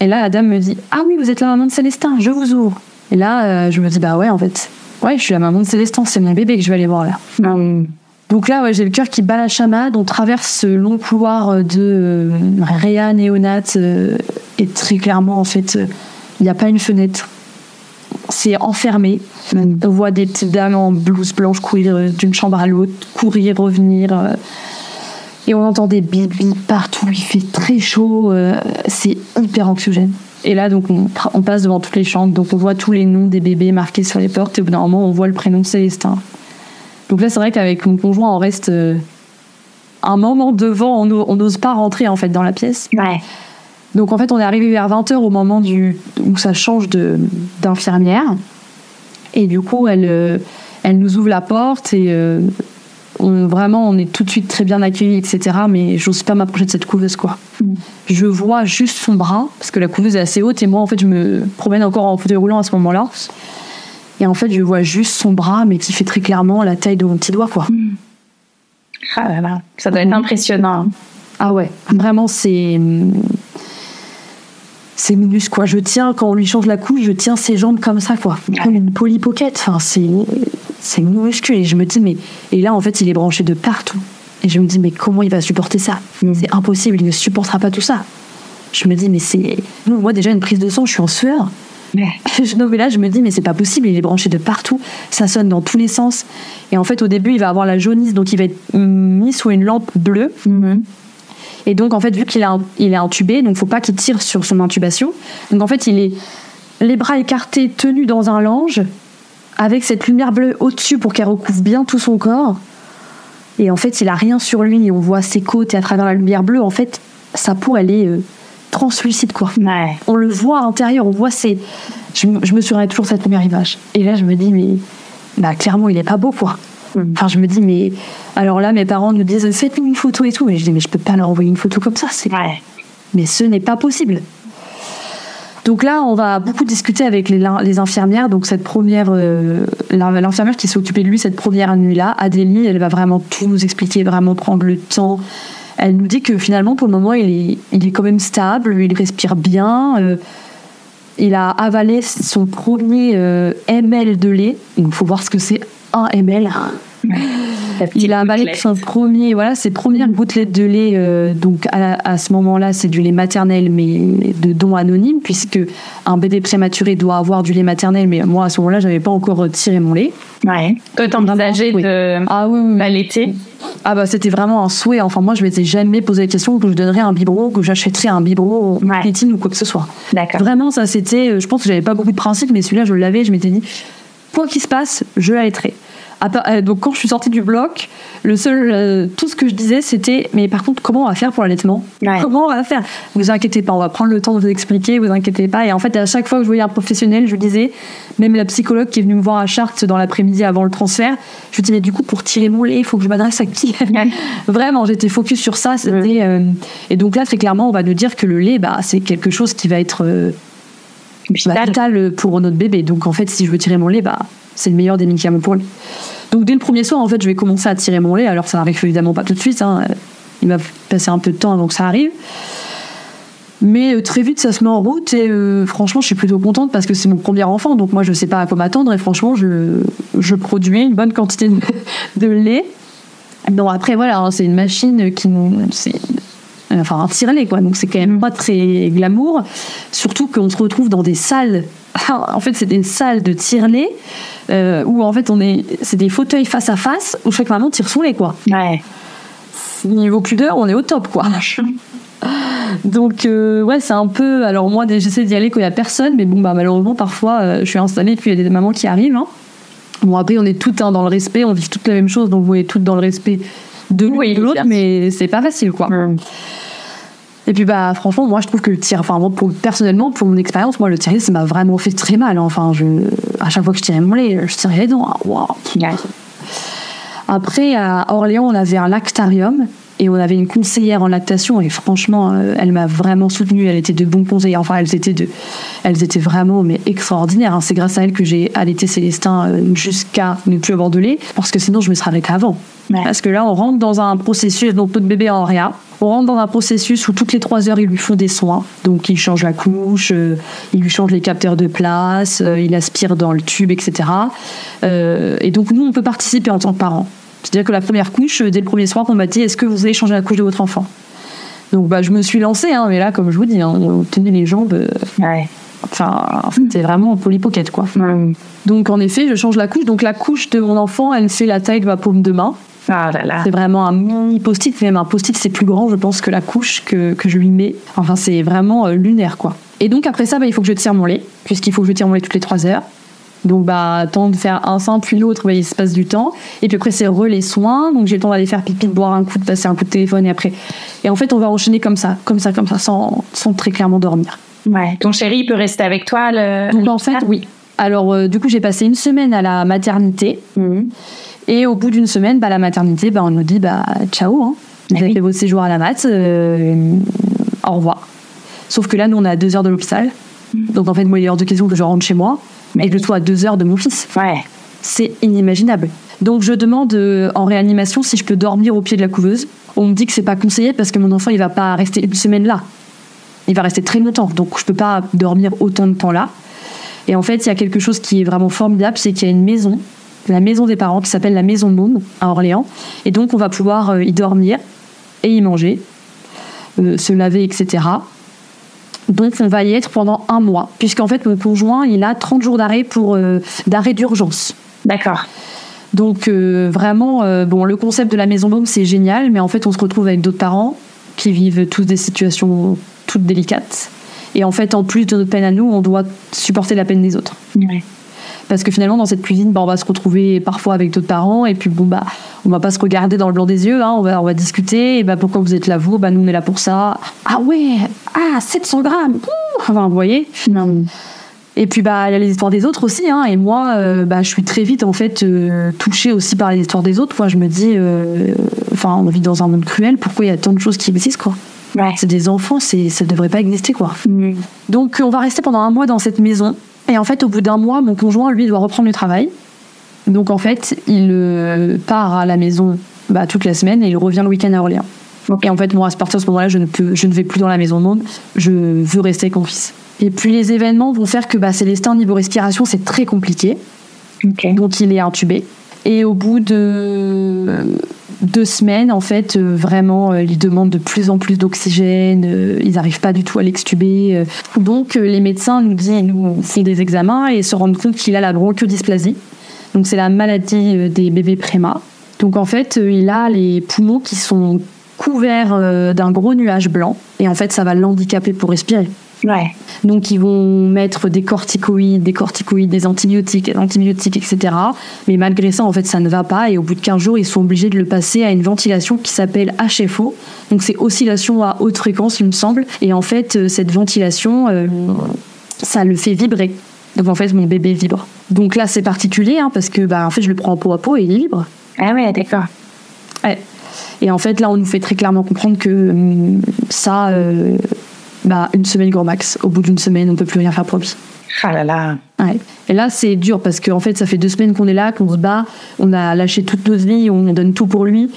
Et là la dame me dit ah oui vous êtes la maman de Célestin, je vous ouvre. Et là je me dis bah ouais en fait, ouais je suis la maman de Célestin, c'est mon bébé que je vais aller voir là. Mm. Donc là, ouais, j'ai le cœur qui bat la chamade. On traverse ce long couloir de euh, Réa néonate euh, et très clairement, en fait, euh, il n'y a pas une fenêtre. C'est enfermé. On voit des petites dames en blouse blanche courir d'une chambre à l'autre, courir, revenir. et on entend des bip partout. Il fait très chaud. c'est hyper anxiogène. Et là, donc, on, on, passe devant toutes les chambres. Donc, on voit tous les noms des bébés marqués sur les portes. Et au bout d'un moment, on voit le prénom Célestin. Donc là, c'est vrai qu'avec mon conjoint, on reste euh, un moment devant, on n'ose pas rentrer en fait dans la pièce. Ouais. Donc en fait, on est arrivé vers 20h au moment du, où ça change d'infirmière. Et du coup, elle, euh, elle nous ouvre la porte et euh, on, vraiment, on est tout de suite très bien accueillis, etc. Mais j'ose pas m'approcher de cette couveuse, quoi. Mm. Je vois juste son bras, parce que la couveuse est assez haute et moi, en fait, je me promène encore en fauteuil roulant à ce moment-là. Et en fait, je vois juste son bras, mais qui fait très clairement la taille de mon petit doigt, quoi. Ah là là, ça doit être impressionnant. Ah ouais, vraiment, c'est. C'est minus, quoi. Je tiens, quand on lui change la couche, je tiens ses jambes comme ça, quoi. Comme une polypocket. Enfin, c'est. C'est minuscule. Et je me dis, mais. Et là, en fait, il est branché de partout. Et je me dis, mais comment il va supporter ça? C'est impossible, il ne supportera pas tout ça. Je me dis, mais c'est. Moi, déjà, une prise de sang, je suis en sueur. Mais là, je me dis, mais c'est pas possible, il est branché de partout, ça sonne dans tous les sens. Et en fait, au début, il va avoir la jaunisse, donc il va être mis sous une lampe bleue. Mhm. Et donc, en fait, vu qu'il il est intubé, donc faut pas qu'il tire sur son intubation. Donc, en fait, il est les bras écartés, tenu dans un lange, avec cette lumière bleue au-dessus pour qu'elle recouvre bien tout son corps. Et en fait, il a rien sur lui, on voit ses côtes et à travers la lumière bleue, en fait, sa peau, elle est. Euh, translucide quoi. On le voit à l'intérieur, on voit ces. Je, me souviens toujours cette première image. Et là, je me dis, mais bah, clairement, il est pas beau quoi. Mm. Enfin, je me dis, mais. Alors là, mes parents nous disent, faites-nous une photo et tout. Et je dis, mais je peux pas leur envoyer une photo comme ça. C'est... Mais ce n'est pas possible. Donc là, on va beaucoup discuter avec les, infirmières. Donc cette première, euh, l'infirmière qui s'est occupée de lui cette première nuit-là, Adélie, elle va vraiment tout nous expliquer, vraiment prendre le temps elle nous dit que finalement, pour le moment, il est, il est quand même stable, il respire bien. Euh, il a avalé son premier euh, ml de lait. Il faut voir ce que c'est un ml. Il a avalé son premier, voilà, ses premières gouttelettes de lait. Euh, donc à, ce moment-là, c'est du lait maternel, mais de don anonyme, puisque un bébé prématuré doit avoir du lait maternel. Mais moi, à ce moment-là, j'avais pas encore tiré mon lait. Ouais. Toi, t'envisageais oui. de ah, oui, l'allaiter ah bah c'était vraiment un souhait. Enfin moi je m'étais jamais posé la question que je donnerais un biberon, que j'achèterais un biberon ouais. ou quoi que ce soit. D'accord. Vraiment ça c'était, euh, je pense que j'avais pas beaucoup de principes, mais celui-là je l'avais, je m'étais dit quoi qu'il se passe, je l'allaiterai. Euh, donc quand je suis sortie du bloc, le seul, euh, tout ce que je disais, c'était mais par contre comment on va faire pour l'allaitement? Comment on va faire? Vous inquiétez pas, on va prendre le temps de vous expliquer. Vous inquiétez pas. Et en fait, à chaque fois que je voyais un professionnel, je disais, même la psychologue qui est venue me voir à Chartres dans l'après-midi avant le transfert, je disais mais du coup pour tirer mon lait, il faut que je m'adresse à qui? Vraiment, j'étais focus sur ça. Euh, et donc là, très clairement, on va nous dire que le lait, bah, c'est quelque chose qui va être vital pour notre bébé. Donc en fait, si je veux tirer mon lait, bah, c'est le meilleur des médicaments pour lui. Donc dès le premier soir, en fait, je vais commencer à tirer mon lait. Alors ça n'arrive évidemment pas tout de suite. Hein. Il va passer un peu de temps avant que ça arrive. Mais euh, très vite, ça se met en route et euh, franchement, je suis plutôt contente parce que c'est mon premier enfant. Donc moi, je ne sais pas à quoi m'attendre et franchement, je, produis une bonne quantité de, lait. Donc après, voilà, hein, c'est une machine qui... C'est, enfin, un tire-lait, quoi. Donc c'est quand même pas très glamour. Surtout qu'on se retrouve dans des salles en fait, c'est des salles de tire-lait euh, où en fait on est, c'est des fauteuils face à face où chaque maman tire son lait quoi. Ouais. Niveau pudeur, on est au top quoi. Donc euh, ouais, c'est un peu. Alors moi, j'essaie d'y aller quand il y a personne, mais bon, bah malheureusement, parfois, euh, je suis installée, puis il y a des mamans qui arrivent. Hein. Bon après, on est toutes hein, dans le respect, on vit toutes la même chose, donc vous êtes toutes dans le respect de l'une et de l'autre, mais c'est pas facile, quoi. Et puis bah franchement, moi je trouve que le tir, enfin moi pour, personnellement pour mon expérience, moi le tirer ça m'a vraiment fait très mal. hein. Enfin je, à chaque fois que je tirais mon lait, je tirais les dents. Waouh. Après à Orléans, on avait un lactarium et on avait une conseillère en lactation et franchement, euh, elle m'a vraiment soutenue. Elle était de bons conseillers. Enfin, elles étaient de, elles étaient vraiment mais extraordinaires. hein. C'est grâce à elle que j'ai allaité Célestin euh, jusqu'à ne plus avoir de lait, parce que sinon je me serais arrêtée avant. Parce que là, on rentre dans un processus, donc notre bébé en réa, on rentre dans un processus où toutes les trois heures, ils lui font des soins. Donc, ils changent la couche, euh, ils lui changent les capteurs de place, euh, il aspire dans le tube, etc. Euh, et donc, nous, on peut participer en tant que parents. C'est-à-dire que la première couche, euh, dès le premier soir, on m'a dit est-ce que vous allez changer la couche de votre enfant Donc, bah, je me suis lancée, hein, mais là, comme je vous dis, hein, tenait les jambes. euh, Ouais. Enfin, c'était vraiment polypocket, quoi. Donc, en effet, je change la couche. Donc, la couche de mon enfant, elle fait la taille de ma paume de main. Ah là là. C'est vraiment un mini post-it, même un post-it, c'est plus grand, je pense, que la couche que, que je lui mets. Enfin, c'est vraiment euh, lunaire, quoi. Et donc, après ça, bah, il faut que je tire mon lait, puisqu'il faut que je tire mon lait toutes les 3 heures. Donc, bah, temps de faire un sein puis l'autre, bah, il se passe du temps. Et puis après, c'est re les soins. Donc, j'ai le temps d'aller faire pipi, de boire un coup, de passer un coup de téléphone et après. Et en fait, on va enchaîner comme ça, comme ça, comme ça, sans, sans très clairement dormir. Ouais. Ton chéri, il peut rester avec toi le. Donc, en fait, oui. Alors, euh, du coup, j'ai passé une semaine à la maternité. Mhm. Et au bout d'une semaine, bah, la maternité, bah, on nous dit bah, ciao, hein. vous Ah avez oui. fait votre séjour à la mat, euh, au revoir. Sauf que là, nous, on est à deux heures de l'hôpital. Donc en fait, moi, il est hors de question que je rentre chez moi Mais je sois à deux heures de mon fils. Ouais. C'est inimaginable. Donc je demande euh, en réanimation si je peux dormir au pied de la couveuse. On me dit que c'est pas conseillé parce que mon enfant, il va pas rester une semaine là. Il va rester très longtemps. Donc je peux pas dormir autant de temps là. Et en fait, il y a quelque chose qui est vraiment formidable, c'est qu'il y a une maison, la maison des parents, qui s'appelle la Maison de Môme à Orléans. Et donc, on va pouvoir euh, y dormir et y manger, euh, se laver, etc. Donc, on va y être pendant un mois, puisqu'en fait, mon conjoint, il a 30 jours d'arrêt pour euh, d'arrêt d'urgence. D'accord. Donc, euh, vraiment, euh, bon, le concept de la Maison Môme, c'est génial, mais en fait, on se retrouve avec d'autres parents qui vivent tous des situations toutes délicates. Et en fait, en plus de notre peine à nous, on doit supporter la peine des autres. Ouais. Parce que finalement, dans cette cuisine, bah, on va se retrouver parfois avec d'autres parents, et puis bon, bah, on va pas se regarder dans le blanc des yeux, hein, on, va, on va discuter, et bah, pourquoi vous êtes là, vous? Bah, nous, on est là pour ça. Ah ouais, ah, 700 grammes Enfin, vous voyez Non. Et puis, bah, il y a les histoires des autres aussi, hein, et moi, euh, bah, je suis très vite, en fait, euh, touchée aussi par les histoires des autres. Moi, je me dis, euh, enfin, on vit dans un monde cruel, pourquoi il y a tant de choses qui existent, quoi? Ouais. C'est des enfants, c'est, ça devrait pas exister, quoi. Mhm. Donc on va rester pendant un mois dans cette maison. Et en fait, au bout d'un mois, mon conjoint, lui, doit reprendre le travail. Donc en fait, il euh, part à la maison bah, toute la semaine et il revient le week-end à Orléans. Et en fait, moi, à partir de ce moment-là, je ne, peux, je ne vais plus dans la maison de monde. Je veux rester avec mon fils. Et puis les événements vont faire que bah, Célestin, niveau respiration, c'est très compliqué. Donc il est intubé. Et au bout de deux semaines, en fait, euh, vraiment, euh, il demande de plus en plus d'oxygène. euh, ils n'arrivent pas du tout à l'extuber. euh. Donc euh, les médecins nous disent, nous font des examens et se rendent compte qu'il a la bronchodysplasie. Donc c'est la maladie des bébés préma. Donc en fait, il a les poumons qui sont couverts d'un gros nuage blanc. Et en fait, ça va l'handicaper pour respirer. Ouais. Donc ils vont mettre des corticoïdes, des corticoïdes, des antibiotiques, des antibiotiques, etc. Mais malgré ça, en fait, ça ne va pas. Et au bout de 15 jours, ils sont obligés de le passer à une ventilation qui s'appelle HFO. Donc c'est oscillation à haute fréquence, il me semble. Et en fait, euh, cette ventilation, euh, ça le fait vibrer. Donc en fait, mon bébé vibre. Donc là, c'est particulier, hein, parce que bah, en fait, je le prends en peau à peau et il vibre. Ah ouais, d'accord. Ouais. Et en fait, là, on nous fait très clairement comprendre que hum, ça, euh, bah, une semaine gros max. Au bout d'une semaine, on peut plus rien faire pour lui. Ah là là. Ouais. Et là, c'est dur parce qu'en fait, ça fait deux semaines qu'on est là, qu'on se bat, on a lâché toute notre vie, on donne tout pour lui.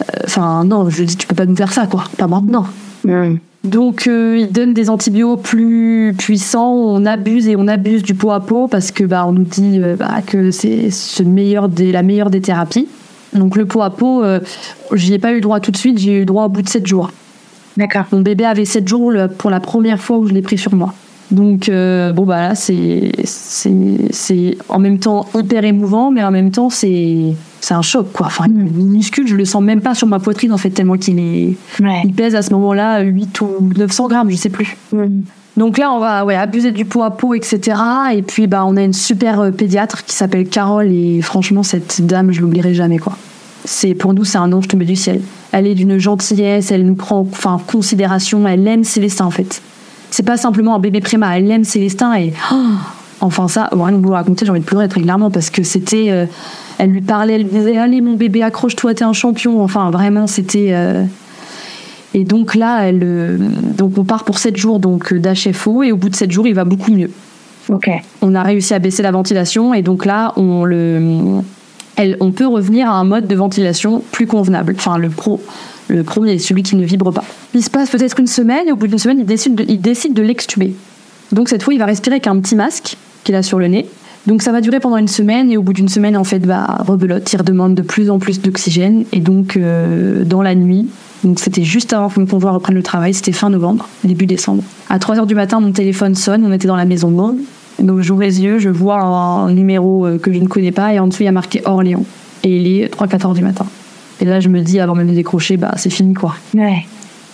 Euh, Enfin, non, je dis, tu peux pas nous faire ça, quoi. Pas maintenant. Mhm. Donc, euh, ils donnent des antibiotiques plus puissants, on abuse et on abuse du pot à pot parce que bah, on nous dit euh, bah, que c'est ce meilleur des, la meilleure des thérapies. Donc, le pot à pot, euh, j'y ai pas eu le droit tout de suite, j'ai eu le droit au bout de sept jours. D'accord. Mon bébé avait 7 jours pour la première fois où je l'ai pris sur moi. Donc, euh, bon, bah là, c'est, c'est, c'est en même temps hyper émouvant, mais en même temps, c'est, c'est un choc, quoi. Enfin, minuscule, je le sens même pas sur ma poitrine, en fait, tellement qu'il est, il pèse à ce moment-là 8 ou 900 grammes, je sais plus. Donc là, on va ouais, abuser du pot à pot, etc. Et puis, bah, on a une super euh, pédiatre qui s'appelle Carole, et franchement, cette dame, je l'oublierai jamais, quoi. C'est, pour nous, c'est un ange tombé du ciel. Elle est d'une gentillesse, elle nous prend enfin, en considération, elle aime Célestin, en fait c'est pas simplement un bébé préma, elle aime Célestin et oh, enfin ça, rien de vous raconter, j'ai envie de pleurer très clairement parce que c'était, euh, elle lui parlait, elle lui disait allez mon bébé accroche-toi, t'es un champion, enfin vraiment c'était euh, et donc là, elle, euh, donc on part pour 7 jours donc d'HFO et au bout de 7 jours, il va beaucoup mieux. Ok. On a réussi à baisser la ventilation et donc là, on le, on peut revenir à un mode de ventilation plus convenable. Enfin, le pro, le premier, celui qui ne vibre pas. Il se passe peut-être une semaine et au bout d'une semaine, il décide de, de l'extuber. Donc cette fois, il va respirer avec un petit masque qu'il a sur le nez. Donc ça va durer pendant une semaine et au bout d'une semaine, en fait, bah, rebelote, il redemande de plus en plus d'oxygène. Et donc, euh, dans la nuit, donc c'était juste avant que mon convoi reprenne le travail, c'était fin novembre, début décembre. À 3h du matin, mon téléphone sonne, on était dans la maison monde. Donc j'ouvre les yeux, je vois un numéro euh, que je ne connais pas et en dessous il y a marqué Orléans. Et il est 3-4 h du matin. Et là, je me dis, avant même de décrocher, bah, c'est fini, quoi. Ouais.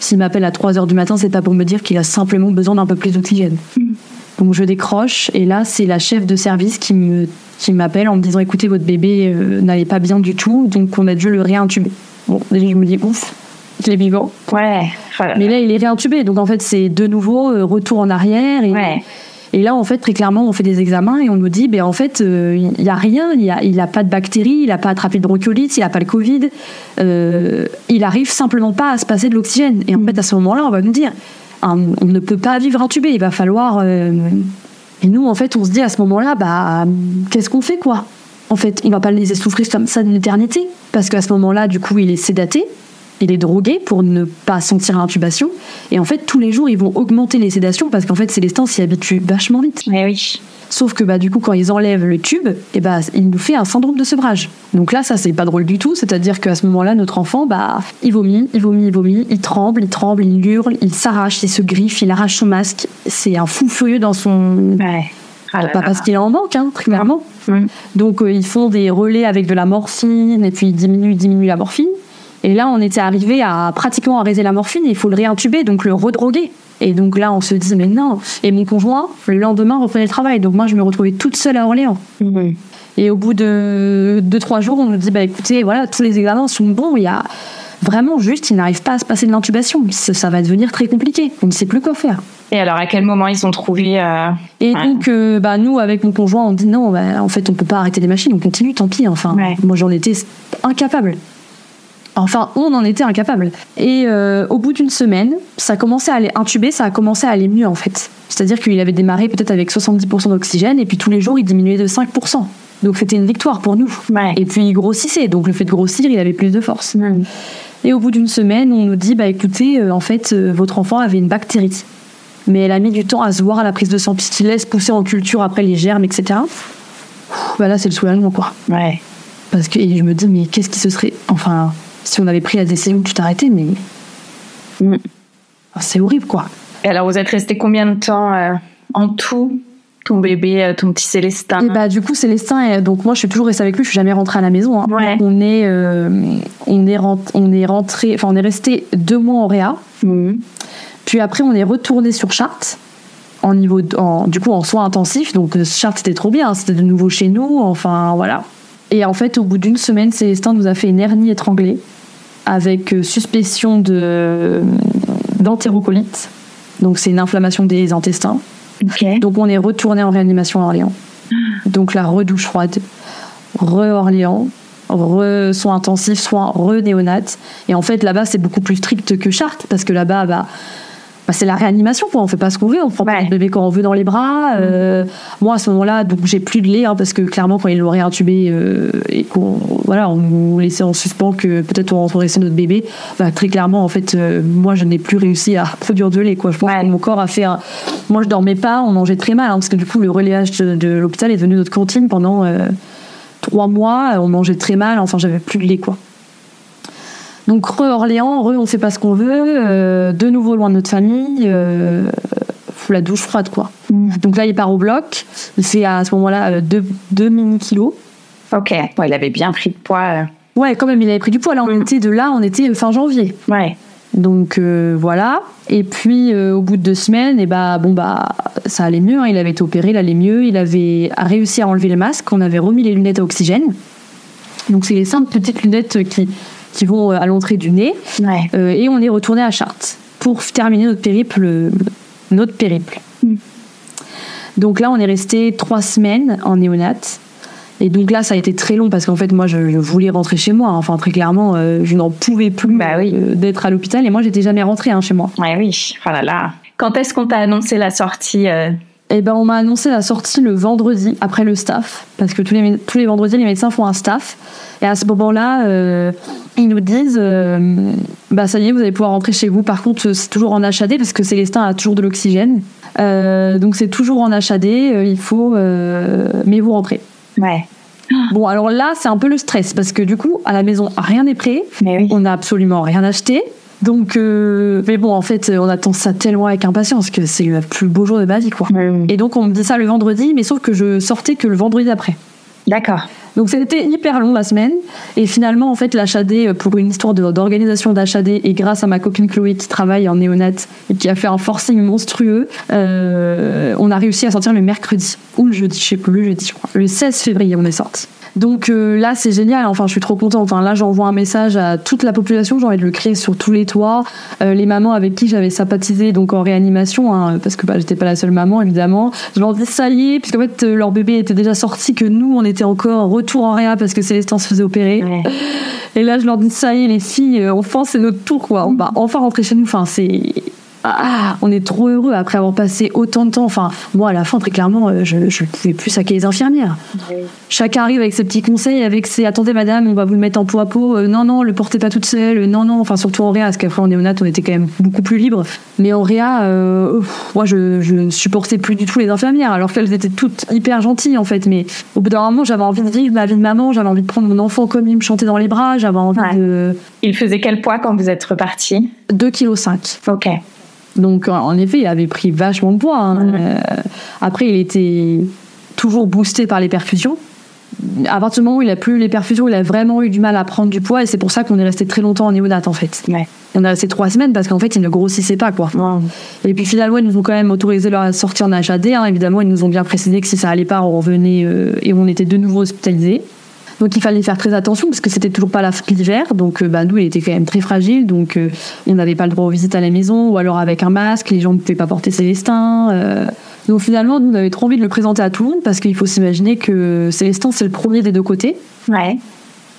S'il m'appelle à 3 heures du matin, c'est pas pour me dire qu'il a simplement besoin d'un peu plus d'oxygène. Mm. Donc je décroche, et là, c'est la chef de service qui me qui m'appelle en me disant écoutez votre bébé euh, n'allait pas bien du tout donc on a dû le réintuber bon déjà je me dis ouf il est vivant ouais mais là il est réintubé donc en fait c'est de nouveau euh, retour en arrière et, ouais. Et là, en fait, très clairement, on fait des examens et on nous dit, ben, en fait, euh, il n'y a rien, il n'a a pas de bactéries, il n'a pas attrapé de bronchiolite, il n'a pas le Covid, euh, il arrive simplement pas à se passer de l'oxygène. Et en fait, à ce moment-là, on va nous dire, on ne peut pas vivre intubé, il va falloir. Euh, et nous, en fait, on se dit à ce moment-là, bah, qu'est-ce qu'on fait, quoi? En fait, on va pas le laisser souffrir comme ça d'une éternité, parce qu'à ce moment-là, du coup, il est sédaté, il est drogué pour ne pas sentir l'intubation. Et en fait, tous les jours, ils vont augmenter les sédations parce qu'en fait, Célestin s'y habitue vachement vite. Mais oui. Sauf que bah, du coup, quand ils enlèvent le tube, et eh bah, il nous fait un syndrome de sevrage. Donc là, ça, c'est pas drôle du tout. C'est-à-dire qu'à ce moment-là, notre enfant, bah, il vomit, il vomit, il vomit, il tremble, il tremble, il hurle, il s'arrache, il se griffe, il arrache son masque. C'est un fou furieux dans son. Ouais. Ah pas parce qu'il est en manque, hein, clairement. Donc euh, ils font des relais avec de la morphine et puis ils diminuent, diminuent la morphine. Et là, on était arrivé à pratiquement arrêter la morphine, il faut le réintuber, donc le redroguer. Et donc là, on se dit, mais non. Et mon conjoint, le lendemain, reprenait le travail. Donc moi, je me retrouvais toute seule à Orléans. Et au bout de deux, trois jours, on nous dit, bah écoutez, voilà, tous les examens sont bons. Il y a vraiment juste, il n'arrive pas à se passer de l'intubation. Ça, va devenir très compliqué. On ne sait plus quoi faire. Et alors, à quel moment ils ont trouvé euh, Et donc, euh, bah, nous, avec mon conjoint, on dit non, bah, en fait, on peut pas arrêter les machines, on continue, tant pis. Enfin, moi, j'en étais incapable. Enfin, on en était incapable. Et euh, au bout d'une semaine, ça commençait à aller intuber, ça a commencé à aller mieux en fait. C'est-à-dire qu'il avait démarré peut-être avec 70% d'oxygène et puis tous les jours il diminuait de 5%. Donc c'était une victoire pour nous. Et puis il grossissait, donc le fait de grossir, il avait plus de force. Et au bout d'une semaine, on nous dit bah écoutez, euh, en fait, euh, votre enfant avait une bactérie. Mais elle a mis du temps à se voir à la prise de sang, puisqu'il laisse pousser en culture après les germes, etc. Bah là, c'est le soulagement, quoi. Ouais. Parce que je me dis, mais qu'est-ce qui se serait. Enfin, si on avait pris la décision tu t'arrêtais, mais. Mm. Ah, c'est horrible, quoi. Et alors, vous êtes resté combien de temps euh, en tout ton bébé, euh, ton petit Célestin? Et bah du coup Célestin, donc moi je suis toujours restée avec lui, je suis jamais rentrée à la maison. Hein. On est, euh, on est on est rentré, enfin on est resté deux mois en réa. Mm. Puis après on est retourné sur Chartres en niveau, en, du coup en soins intensifs. Donc Chartres c'était trop bien, c'était de nouveau chez nous. Enfin voilà. Et en fait au bout d'une semaine, Célestin nous a fait une hernie étranglée avec euh, suspicion de d'entérocolite. Donc c'est une inflammation des intestins. Donc on est retourné en réanimation à Orléans. Donc la redouche froide, re-Orléans, re-soins intensifs, soins re-néonat. Et en fait là-bas c'est beaucoup plus strict que Chartres parce que là-bas bah, bah, c'est la réanimation quoi. On fait pas ce qu'on veut, on prend le bébé quand on veut dans les bras. Euh, moi à ce moment-là, donc j'ai plus de lait hein, parce que clairement quand ils l'ont réintubé euh, et qu'on voilà, on nous laissait en suspens que peut-être on rentrerait notre bébé, bah, très clairement en fait, euh, moi je n'ai plus réussi à produire de lait quoi. Je pense que mon corps a fait un... Moi je dormais pas, on mangeait très mal hein, parce que du coup le relayage de, l'hôpital est devenu notre cantine pendant trois mois. On mangeait très mal, enfin j'avais plus de lait quoi. Donc re Orléans, re on sait pas ce qu'on veut, euh, de nouveau loin de notre famille. Euh, la douche froide, quoi. Donc là, il part au bloc. Fait à ce moment-là 2 mini kilos. Ok, il avait bien pris de poids. Ouais, quand même, il avait pris du poids. Là, on était de là, on était fin janvier. Ouais. Donc voilà. Et puis au bout de deux semaines, et bah bon bah ça allait mieux. Hein. Il avait été opéré, il allait mieux. Il avait réussi à enlever le masque. On avait remis les lunettes à oxygène. Donc c'est les simples petites lunettes qui qui vont à l'entrée du nez. Ouais. et on est retourné à Chartres pour terminer notre périple. Notre périple. Mm. Donc là, on est resté trois semaines en néonate. Et donc là, ça a été très long parce qu'en fait, moi, je, voulais rentrer chez moi. Enfin, très clairement, euh, je n'en pouvais plus bah oui. Euh, d'être à l'hôpital. Et moi, j'étais jamais rentrée hein, chez moi. Ouais, oui. Oh là là. Quand est-ce qu'on t'a annoncé la sortie euh? Eh ben, on m'a annoncé la sortie le vendredi après le staff, parce que tous les tous les vendredis, les médecins font un staff. Et à ce moment-là, ils nous disent, bah ça y est, vous allez pouvoir rentrer chez vous. Par contre, c'est toujours en HAD parce que Célestin a toujours de l'oxygène. donc c'est toujours en HAD. il faut, mais vous rentrez. Ouais. Bon, alors là, c'est un peu le stress parce que du coup, à la maison, rien n'est prêt. Mais oui. On n'a absolument rien acheté. Donc, euh, mais bon, en fait, on attend ça tellement avec impatience que c'est le plus beau jour de ma vie, quoi. Et donc, on me dit ça le vendredi, mais sauf que je sortais que le vendredi d'après. D'accord. Donc c'était hyper long la semaine. Et finalement, en fait, l'HAD, euh, pour une histoire d'organisation d'HAD, et grâce à ma copine Chloé qui travaille en néonat et qui a fait un forcing monstrueux, euh, on a réussi à sortir le mercredi ou le jeudi, je sais plus, le jeudi, je crois. Le 16 février, on est sorti. Donc euh, là, c'est génial. Enfin, je suis trop contente. Enfin, là, j'envoie un message à toute la population. J'ai envie de le créer sur tous les toits. Euh, les mamans avec qui j'avais sympathisé donc en réanimation, hein, parce que bah, j'étais pas la seule maman, évidemment. Je leur dis ça y est, puisqu'en fait, euh, leur bébé était déjà sorti, que nous, on était encore en retour en réa parce que Célestin se faisait opérer. Et là, je leur dis ça y est, les filles, enfin, c'est notre tour, quoi. On va enfin rentrer chez nous. Enfin, c'est ah, on est trop heureux après avoir passé autant de temps. Enfin, moi, à la fin, très clairement, euh, je ne pouvais plus saquer les infirmières. Chacun arrive avec ses petits conseils, avec ses attendez, madame, on va vous le mettre en peau à peau. Euh, non, non, le portez pas toute seule. non, non. Enfin, surtout en réa, parce qu'après, en néonat, on était quand même beaucoup plus libre. Mais en réa, euh, moi, je, ne supportais plus du tout les infirmières, alors qu'elles étaient toutes hyper gentilles, en fait. Mais au bout d'un moment, j'avais envie de vivre ma vie de maman, j'avais envie de prendre mon enfant comme il me chantait dans les bras, j'avais envie de. Il faisait quel poids quand vous êtes reparti 2,5 kg. Ok. Donc, en effet, il avait pris vachement de poids. Hein. Euh, après, il était toujours boosté par les perfusions. À partir du moment où il a plus les perfusions, il a vraiment eu du mal à prendre du poids et c'est pour ça qu'on est resté très longtemps en néonate en fait. On a resté trois semaines parce qu'en fait il ne grossissait pas quoi. Et puis finalement ils nous ont quand même autorisé leur sortie en HAD. Hein. Évidemment ils nous ont bien précisé que si ça allait pas on revenait euh, et on était de nouveau hospitalisés. Donc il fallait faire très attention parce que c'était toujours pas l'hiver. Donc euh, bah, nous, il était quand même très fragile. Donc euh, on n'avait pas le droit aux visites à la maison ou alors avec un masque. Les gens ne pouvaient pas porter Célestin. Euh. Donc finalement, nous, on avait trop envie de le présenter à tout le monde parce qu'il faut s'imaginer que Célestin, c'est le premier des deux côtés. Ouais.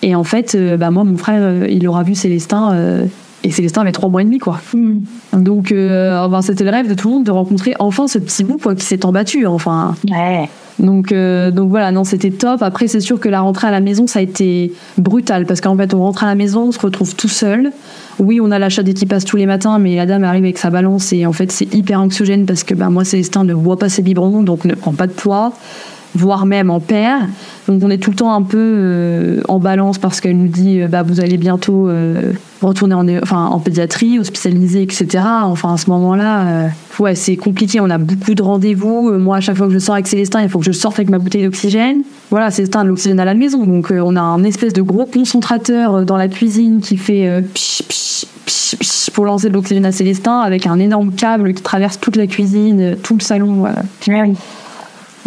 Et en fait, bah, moi, mon frère, il aura vu Célestin. Et Célestin avait trois mois et demi, quoi. Hmm. Donc, c'était le rêve de tout le monde de rencontrer enfin ce petit bout quoi, qui s'est embattu. Enfin. Ouais. Donc, euh, donc voilà, non, c'était top. Après, c'est sûr que la rentrée à la maison, ça a été brutal parce qu'en fait, on rentre à la maison, on se retrouve tout seul. Oui, on a l'achat des qui passe tous les matins, mais la dame arrive avec sa balance et en fait, c'est hyper anxiogène parce que ben, moi, Célestin ne voit pas ses biberons, donc ne prend pas de poids voire même en père. Donc on est tout le temps un peu euh, en balance parce qu'elle nous dit euh, bah, vous allez bientôt euh, retourner en, en pédiatrie, hospitalisé, etc. Enfin à ce moment-là, ouais, c'est compliqué. On a beaucoup de rendez-vous. moi, à chaque fois que je sors avec Célestin, il faut que je sorte avec ma bouteille d'oxygène. Voilà, Célestin a de l'oxygène à la maison. Donc on a un espèce de gros concentrateur dans la cuisine qui fait psh, psh, psh, pour lancer de l'oxygène à Célestin avec un énorme câble qui traverse toute la cuisine, tout le salon. Voilà. Oui.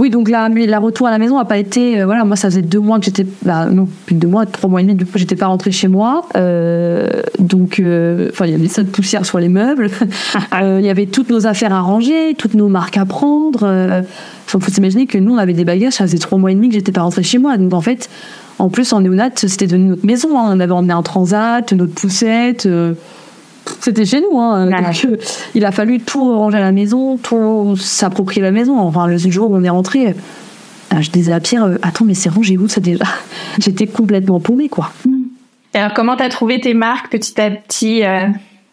Oui, donc la, la retour à la maison n'a pas été. Euh, voilà, moi, ça faisait deux mois que j'étais. Bah, non, plus de deux mois, trois mois et demi, du coup, j'étais pas rentrée chez moi. Euh, donc, euh, enfin, il y avait ça de poussière sur les meubles. Il y avait toutes nos affaires à ranger, toutes nos marques à prendre. Enfin, faut s'imaginer que nous, on avait des bagages, ça faisait trois mois et demi que j'étais pas rentrée chez moi. Donc, en fait, en plus, en néonat, c'était devenu notre maison. Hein. On avait emmené un transat, notre poussette. C'était chez nous. Hein. Euh, il a fallu tout ranger à la maison, tout s'approprier la maison. Enfin, le jour où on est rentré, euh, je disais à Pierre euh, Attends, mais c'est rangé où ça déjà? J'étais complètement paumée, quoi. Et alors, comment t'as trouvé tes marques petit à petit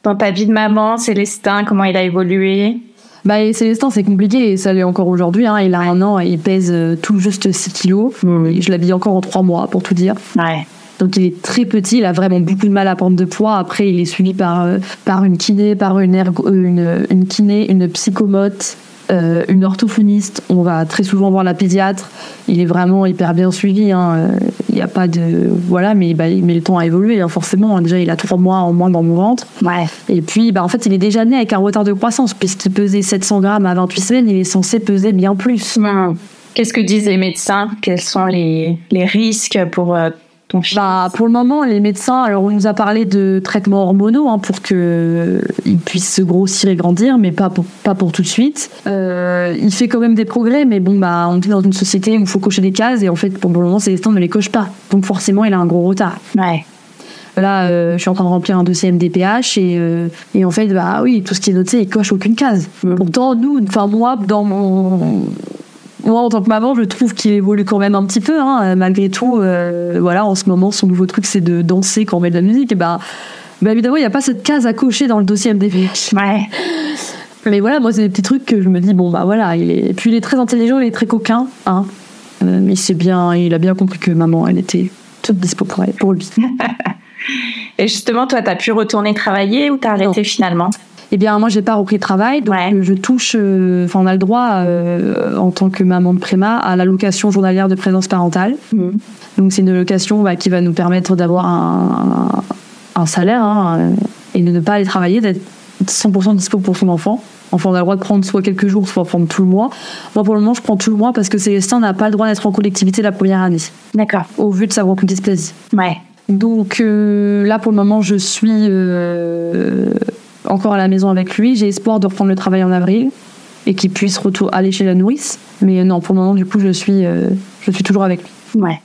dans ta vie de maman? Célestin, comment il a évolué? Bah, Célestin, c'est compliqué et ça l'est encore aujourd'hui. Hein. Il a un an et il pèse tout juste 6 kilos. Je l'habille encore en 3 mois, pour tout dire. Ouais. Donc il est très petit, il a vraiment beaucoup de mal à prendre de poids. Après, il est suivi par, euh, par une kiné, par une, ergo, euh, une, une kiné, une psychomote. euh, une orthophoniste. On va très souvent voir la pédiatre. Il est vraiment hyper bien suivi. Hein. Il n'y a pas de voilà, mais bah, mais le temps a évolué hein, forcément. Déjà, il a trois mois en moins dans mon ventre. Ouais. Et puis, bah, en fait, il est déjà né avec un retard de croissance puisqu'il pesait 700 grammes à 28 semaines. Il est censé peser bien plus. Qu'est-ce que disent les médecins? Quels sont les, les risques pour euh, ton fils Bah, pour le moment, les médecins, alors on nous a parlé de traitements hormonaux hein, pour qu'il puisse se grossir et grandir, mais pas pour, pas pour tout de suite. Euh, il fait quand même des progrès, mais bon, bah, on est dans une société où il faut cocher des cases, et en fait, pour le moment, Célestin ne les coche pas. Donc forcément, il a un gros retard. Ouais. Là, euh, je suis en train de remplir un dossier MDPH et, euh, et en fait, bah oui, tout ce qui est noté, il coche aucune case. Pourtant, nous, enfin moi, dans mon moi, en tant que maman, je trouve qu'il évolue quand même un petit peu, hein, malgré tout. euh, voilà, en ce moment, son nouveau truc, c'est de danser quand on met de la musique. Et bah, bah évidemment, il n'y a pas cette case à cocher dans le dossier MDPH. Ouais. Mais voilà, moi, c'est des petits trucs que je me dis, bon, bah voilà, il est. Et puis, il est très intelligent, il est très coquin, hein. Euh, mais c'est bien, il a bien compris que maman, elle était toute dispo pour, elle, pour lui. Et justement, toi, t'as pu retourner travailler ou t'as arrêté finalement? Eh bien, moi, j'ai pas repris de travail, donc Ouais. je touche. euh, Enfin, on a le droit, euh, en tant que maman de préma, à l'allocation journalière de présence parentale. Donc, c'est une allocation bah, qui va nous permettre d'avoir un, un, un salaire hein, euh, et de ne pas aller travailler, d'être 100% dispo pour son enfant. Enfin, on a le droit de prendre soit quelques jours, soit prendre tout le mois. Moi, pour le moment, je prends tout le mois parce que Célestin n'a pas le droit d'être en collectivité la première année, D'accord. au vu de sa grosse dysplasie. Ouais. Donc euh, là, pour le moment, je suis euh, encore à la maison avec lui. J'ai espoir de reprendre le travail en avril et qu'il puisse retour aller chez la nourrice. Mais euh, non, pour le moment, du coup, je suis, euh, je suis toujours avec lui. Ouais.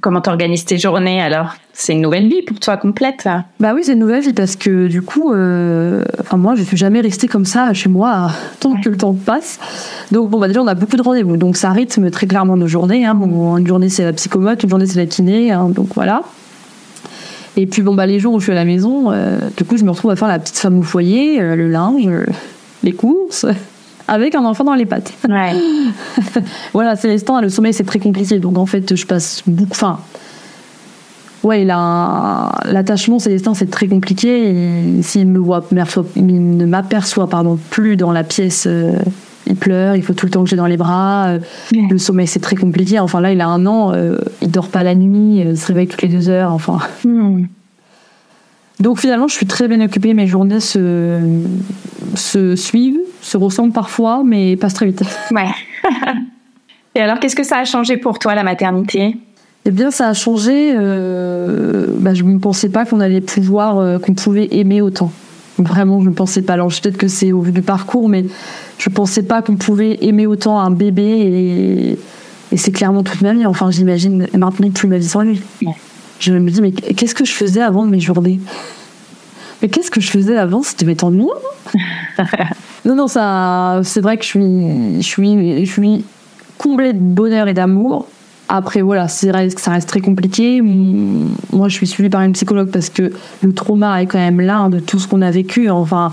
Comment t'organises tes journées alors? C'est une nouvelle vie pour toi complète là. Bah oui, c'est une nouvelle vie parce que du coup, euh, enfin moi, je suis jamais restée comme ça chez moi tant que le temps passe. Donc bon, bah déjà, on a beaucoup de rendez-vous, donc ça rythme très clairement nos journées. Hein. Bon, une journée c'est la psychomote, une journée c'est la kiné, hein, donc voilà. Et puis bon bah les jours où je suis à la maison, euh, du coup, je me retrouve à faire la petite femme au foyer, euh, le linge, euh, les courses, avec un enfant dans les pattes. Ouais. Voilà, Célestin, le sommeil, c'est très compliqué. Donc, en fait, je passe beaucoup. Enfin, ouais, l'attachement, Célestin, c'est très compliqué. S'il me voit, m'aperçoit- il ne m'aperçoit pardon, plus dans la pièce, il pleure, il faut tout le temps que j'ai dans les bras. euh, Ouais. Le sommeil, c'est très compliqué. Enfin, là, il a un an, euh, il dort pas la nuit, euh, il se réveille toutes les deux heures. Enfin. Hmm. Donc, finalement, je suis très bien occupée. Mes journées se, se suivent, se ressemblent parfois, mais passent très vite. Ouais. Et alors, qu'est-ce que ça a changé pour toi la maternité? Eh bien, ça a changé. euh, bah, je ne pensais pas qu'on allait pouvoir, euh, qu'on pouvait aimer autant. Vraiment, je ne pensais pas. Alors, peut-être que c'est au vu du parcours, mais je ne pensais pas qu'on pouvait aimer autant un bébé. Et, et c'est clairement toute ma vie. Enfin, j'imagine maintenant plus ma vie sans lui. Ouais. Je me dis, mais qu'est-ce que je faisais avant de mes journées? Mais qu'est-ce que je faisais avant? C'était mes temps de moi Non, non, ça, c'est vrai que je suis, je suis, je suis comblée de bonheur et d'amour. Après, voilà, ça reste très compliqué. Moi, je suis suivie par une psychologue parce que le trauma est quand même là de tout ce qu'on a vécu. Enfin,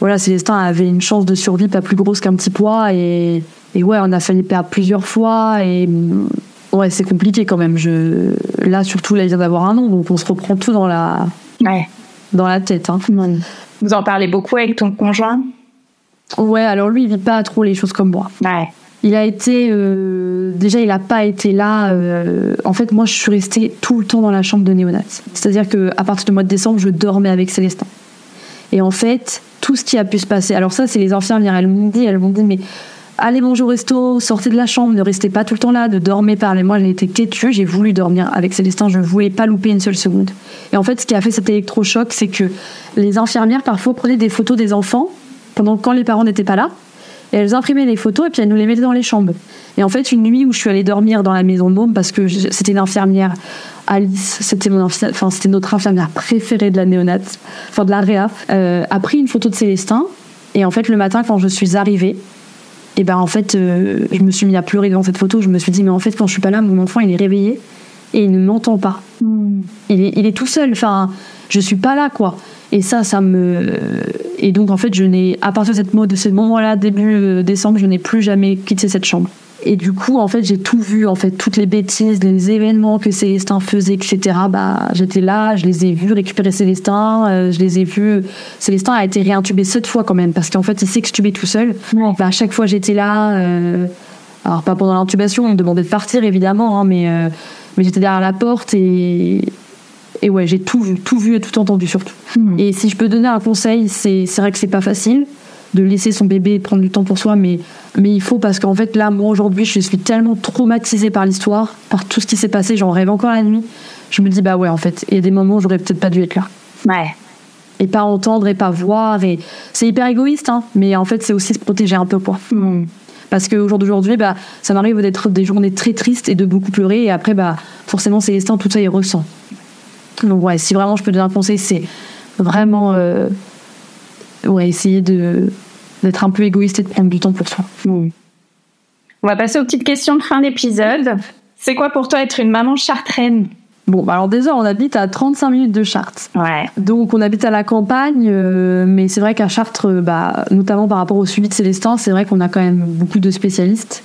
voilà, Célestin avait une chance de survie pas plus grosse qu'un petit poids. Et, et ouais, on a failli perdre plusieurs fois. Et ouais, c'est compliqué quand même. Je, là, surtout, là, il vient d'avoir un an. Donc, on se reprend tout dans la, Ouais. dans la tête. Hein. Vous en parlez beaucoup avec ton conjoint? Ouais, alors lui, il vit pas trop les choses comme moi. Ouais. Il a été euh, déjà, il a pas été là. euh, en fait, moi, je suis restée tout le temps dans la chambre de néonat. C'est-à-dire que à partir du mois de décembre, je dormais avec Célestin. Et en fait, tout ce qui a pu se passer. Alors ça, c'est les infirmières. Elles m'ont dit, elles m'ont dit, mais allez au resto, sortez de la chambre, ne restez pas tout le temps là, ne dormez pas. Et moi, j'ai été têtue, j'ai voulu dormir avec Célestin, je voulais pas louper une seule seconde. Et en fait, ce qui a fait cet électrochoc, c'est que les infirmières parfois prenaient des photos des enfants pendant quand les parents n'étaient pas là. Et elles imprimaient les photos et puis elles nous les mettaient dans les chambres. Et en fait, une nuit où je suis allée dormir dans la maison de môme, parce que c'était une infirmière, Alice, c'était mon enfin, c'était notre infirmière préférée de la néonate, enfin de la réa, euh, a pris une photo de Célestin. Et en fait, le matin, quand je suis arrivée, et ben en fait, euh, je me suis mis à pleurer devant cette photo. Je me suis dit, mais en fait, quand je suis pas là, mon enfant, il est réveillé et il ne m'entend pas. Il est, il est tout seul. Enfin, je suis pas là, quoi. Et ça, ça me. Et donc, en fait, je n'ai, à partir de, cette, mo- de ce moment-là, début euh, décembre, je n'ai plus jamais quitté cette chambre. Et du coup, en fait, j'ai tout vu, en fait, toutes les bêtises, les événements que Célestin faisait, etc. Bah, j'étais là, je les ai vus récupérer Célestin, euh, je les ai vus. Célestin a été réintubé sept fois quand même, parce qu'en fait, il s'extubait tout seul. Bah, à chaque fois, j'étais là. Euh, alors, pas pendant l'intubation, on me demandait de partir, évidemment, hein, mais, euh, mais j'étais derrière la porte et. Et ouais, j'ai tout vu, tout vu et tout entendu surtout. Hmm. Et si je peux donner un conseil, c'est vrai que c'est pas facile de laisser son bébé prendre du temps pour soi, mais, mais il faut parce qu'en fait, là, moi, aujourd'hui, je suis tellement traumatisée par l'histoire, par tout ce qui s'est passé, j'en rêve encore la nuit. Je me dis, bah ouais, en fait, il y a des moments où j'aurais peut-être pas dû être là. Ouais. Et pas entendre et pas voir. Et c'est hyper égoïste, hein, mais en fait, c'est aussi se protéger un peu, quoi. Hmm. Parce qu'au jour d'aujourd'hui, bah, ça m'arrive d'être des journées très tristes et de beaucoup pleurer. Et après, bah, forcément, Célestin, tout ça, il ressent. Donc, ouais, si vraiment je peux donner un conseil, c'est vraiment euh, ouais, essayer de, d'être un peu égoïste et de prendre du temps pour soi. On va passer aux petites questions de fin d'épisode. C'est quoi pour toi être une maman chartraine? Bon, bah alors déjà, on habite à 35 minutes de Chartres. Ouais. Donc, on habite à la campagne, euh, mais c'est vrai qu'à Chartres, euh, bah, notamment par rapport au suivi de Célestin, c'est vrai qu'on a quand même beaucoup de spécialistes.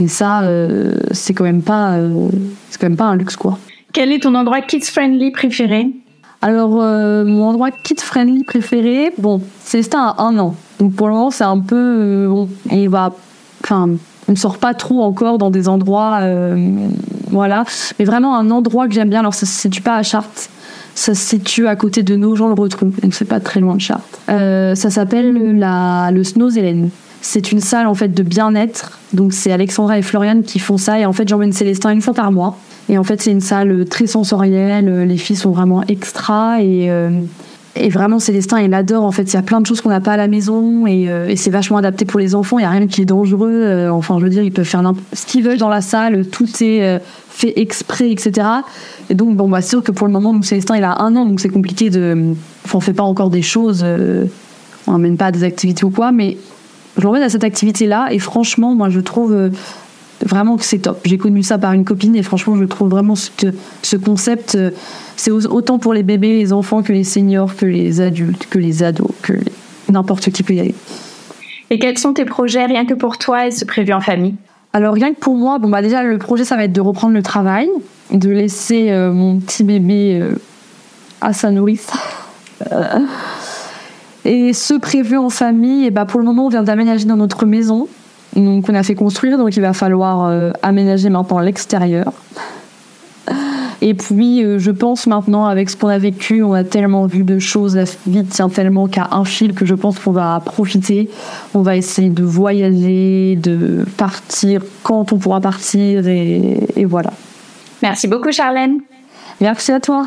Et ça, euh, c'est quand même pas, euh, c'est quand même pas un luxe, quoi. Quel est ton endroit kids friendly préféré? Alors, euh, mon endroit kid-friendly préféré, bon, a un an. Donc, pour le moment, c'est un peu. euh, bon, il va. Enfin, on ne sort pas trop encore dans des endroits. euh, voilà. Mais vraiment, un endroit que j'aime bien, alors ça se situe pas à Chartres. Ça se situe à côté de nos gens le retrou, donc c'est pas très loin de Chartres. Ça s'appelle la, le Snowzelen. C'est une salle en fait de bien-être. Donc c'est Alexandra et Floriane qui font ça. Et en fait, j'emmène Célestin une fois par mois. Et en fait, c'est une salle très sensorielle. Les filles sont vraiment extra et euh, et vraiment, Célestin, il adore. En fait, il y a plein de choses qu'on n'a pas à la maison et, euh, c'est vachement adapté pour les enfants. Il n'y a rien qui est dangereux. Euh, enfin, je veux dire, ils peuvent faire ce qu'ils veulent dans la salle. Tout est euh, fait exprès, etc. Et donc, bon, bah, c'est sûr que pour le moment, nous, Célestin, il a un an, donc c'est compliqué de. Enfin, on fait pas encore des choses. euh, on n'emmène pas à des activités ou quoi, mais je l'emmène à cette activité-là et franchement, moi, je trouve. euh, Vraiment que c'est top. J'ai connu ça par une copine et franchement, je trouve vraiment ce, ce concept, euh, c'est au- autant pour les bébés, les enfants que les seniors, que les adultes, que les ados, que n'importe qui peut y aller. Et quels sont tes projets rien que pour toi et ce prévu en famille? Alors rien que pour moi, bon bah déjà le projet ça va être de reprendre le travail, de laisser euh, mon petit bébé euh, à sa nourrice. Et ce prévu en famille, et bah pour le moment on vient d'aménager dans notre maison, donc on a fait construire, donc il va falloir euh, aménager maintenant l'extérieur. Et puis, euh, je pense maintenant, avec ce qu'on a vécu, on a tellement vu de choses, la vie tient tellement qu'à un fil que je pense qu'on va profiter. On va essayer de voyager, de partir quand on pourra partir, et, et voilà. Merci beaucoup Charlène. Merci à toi.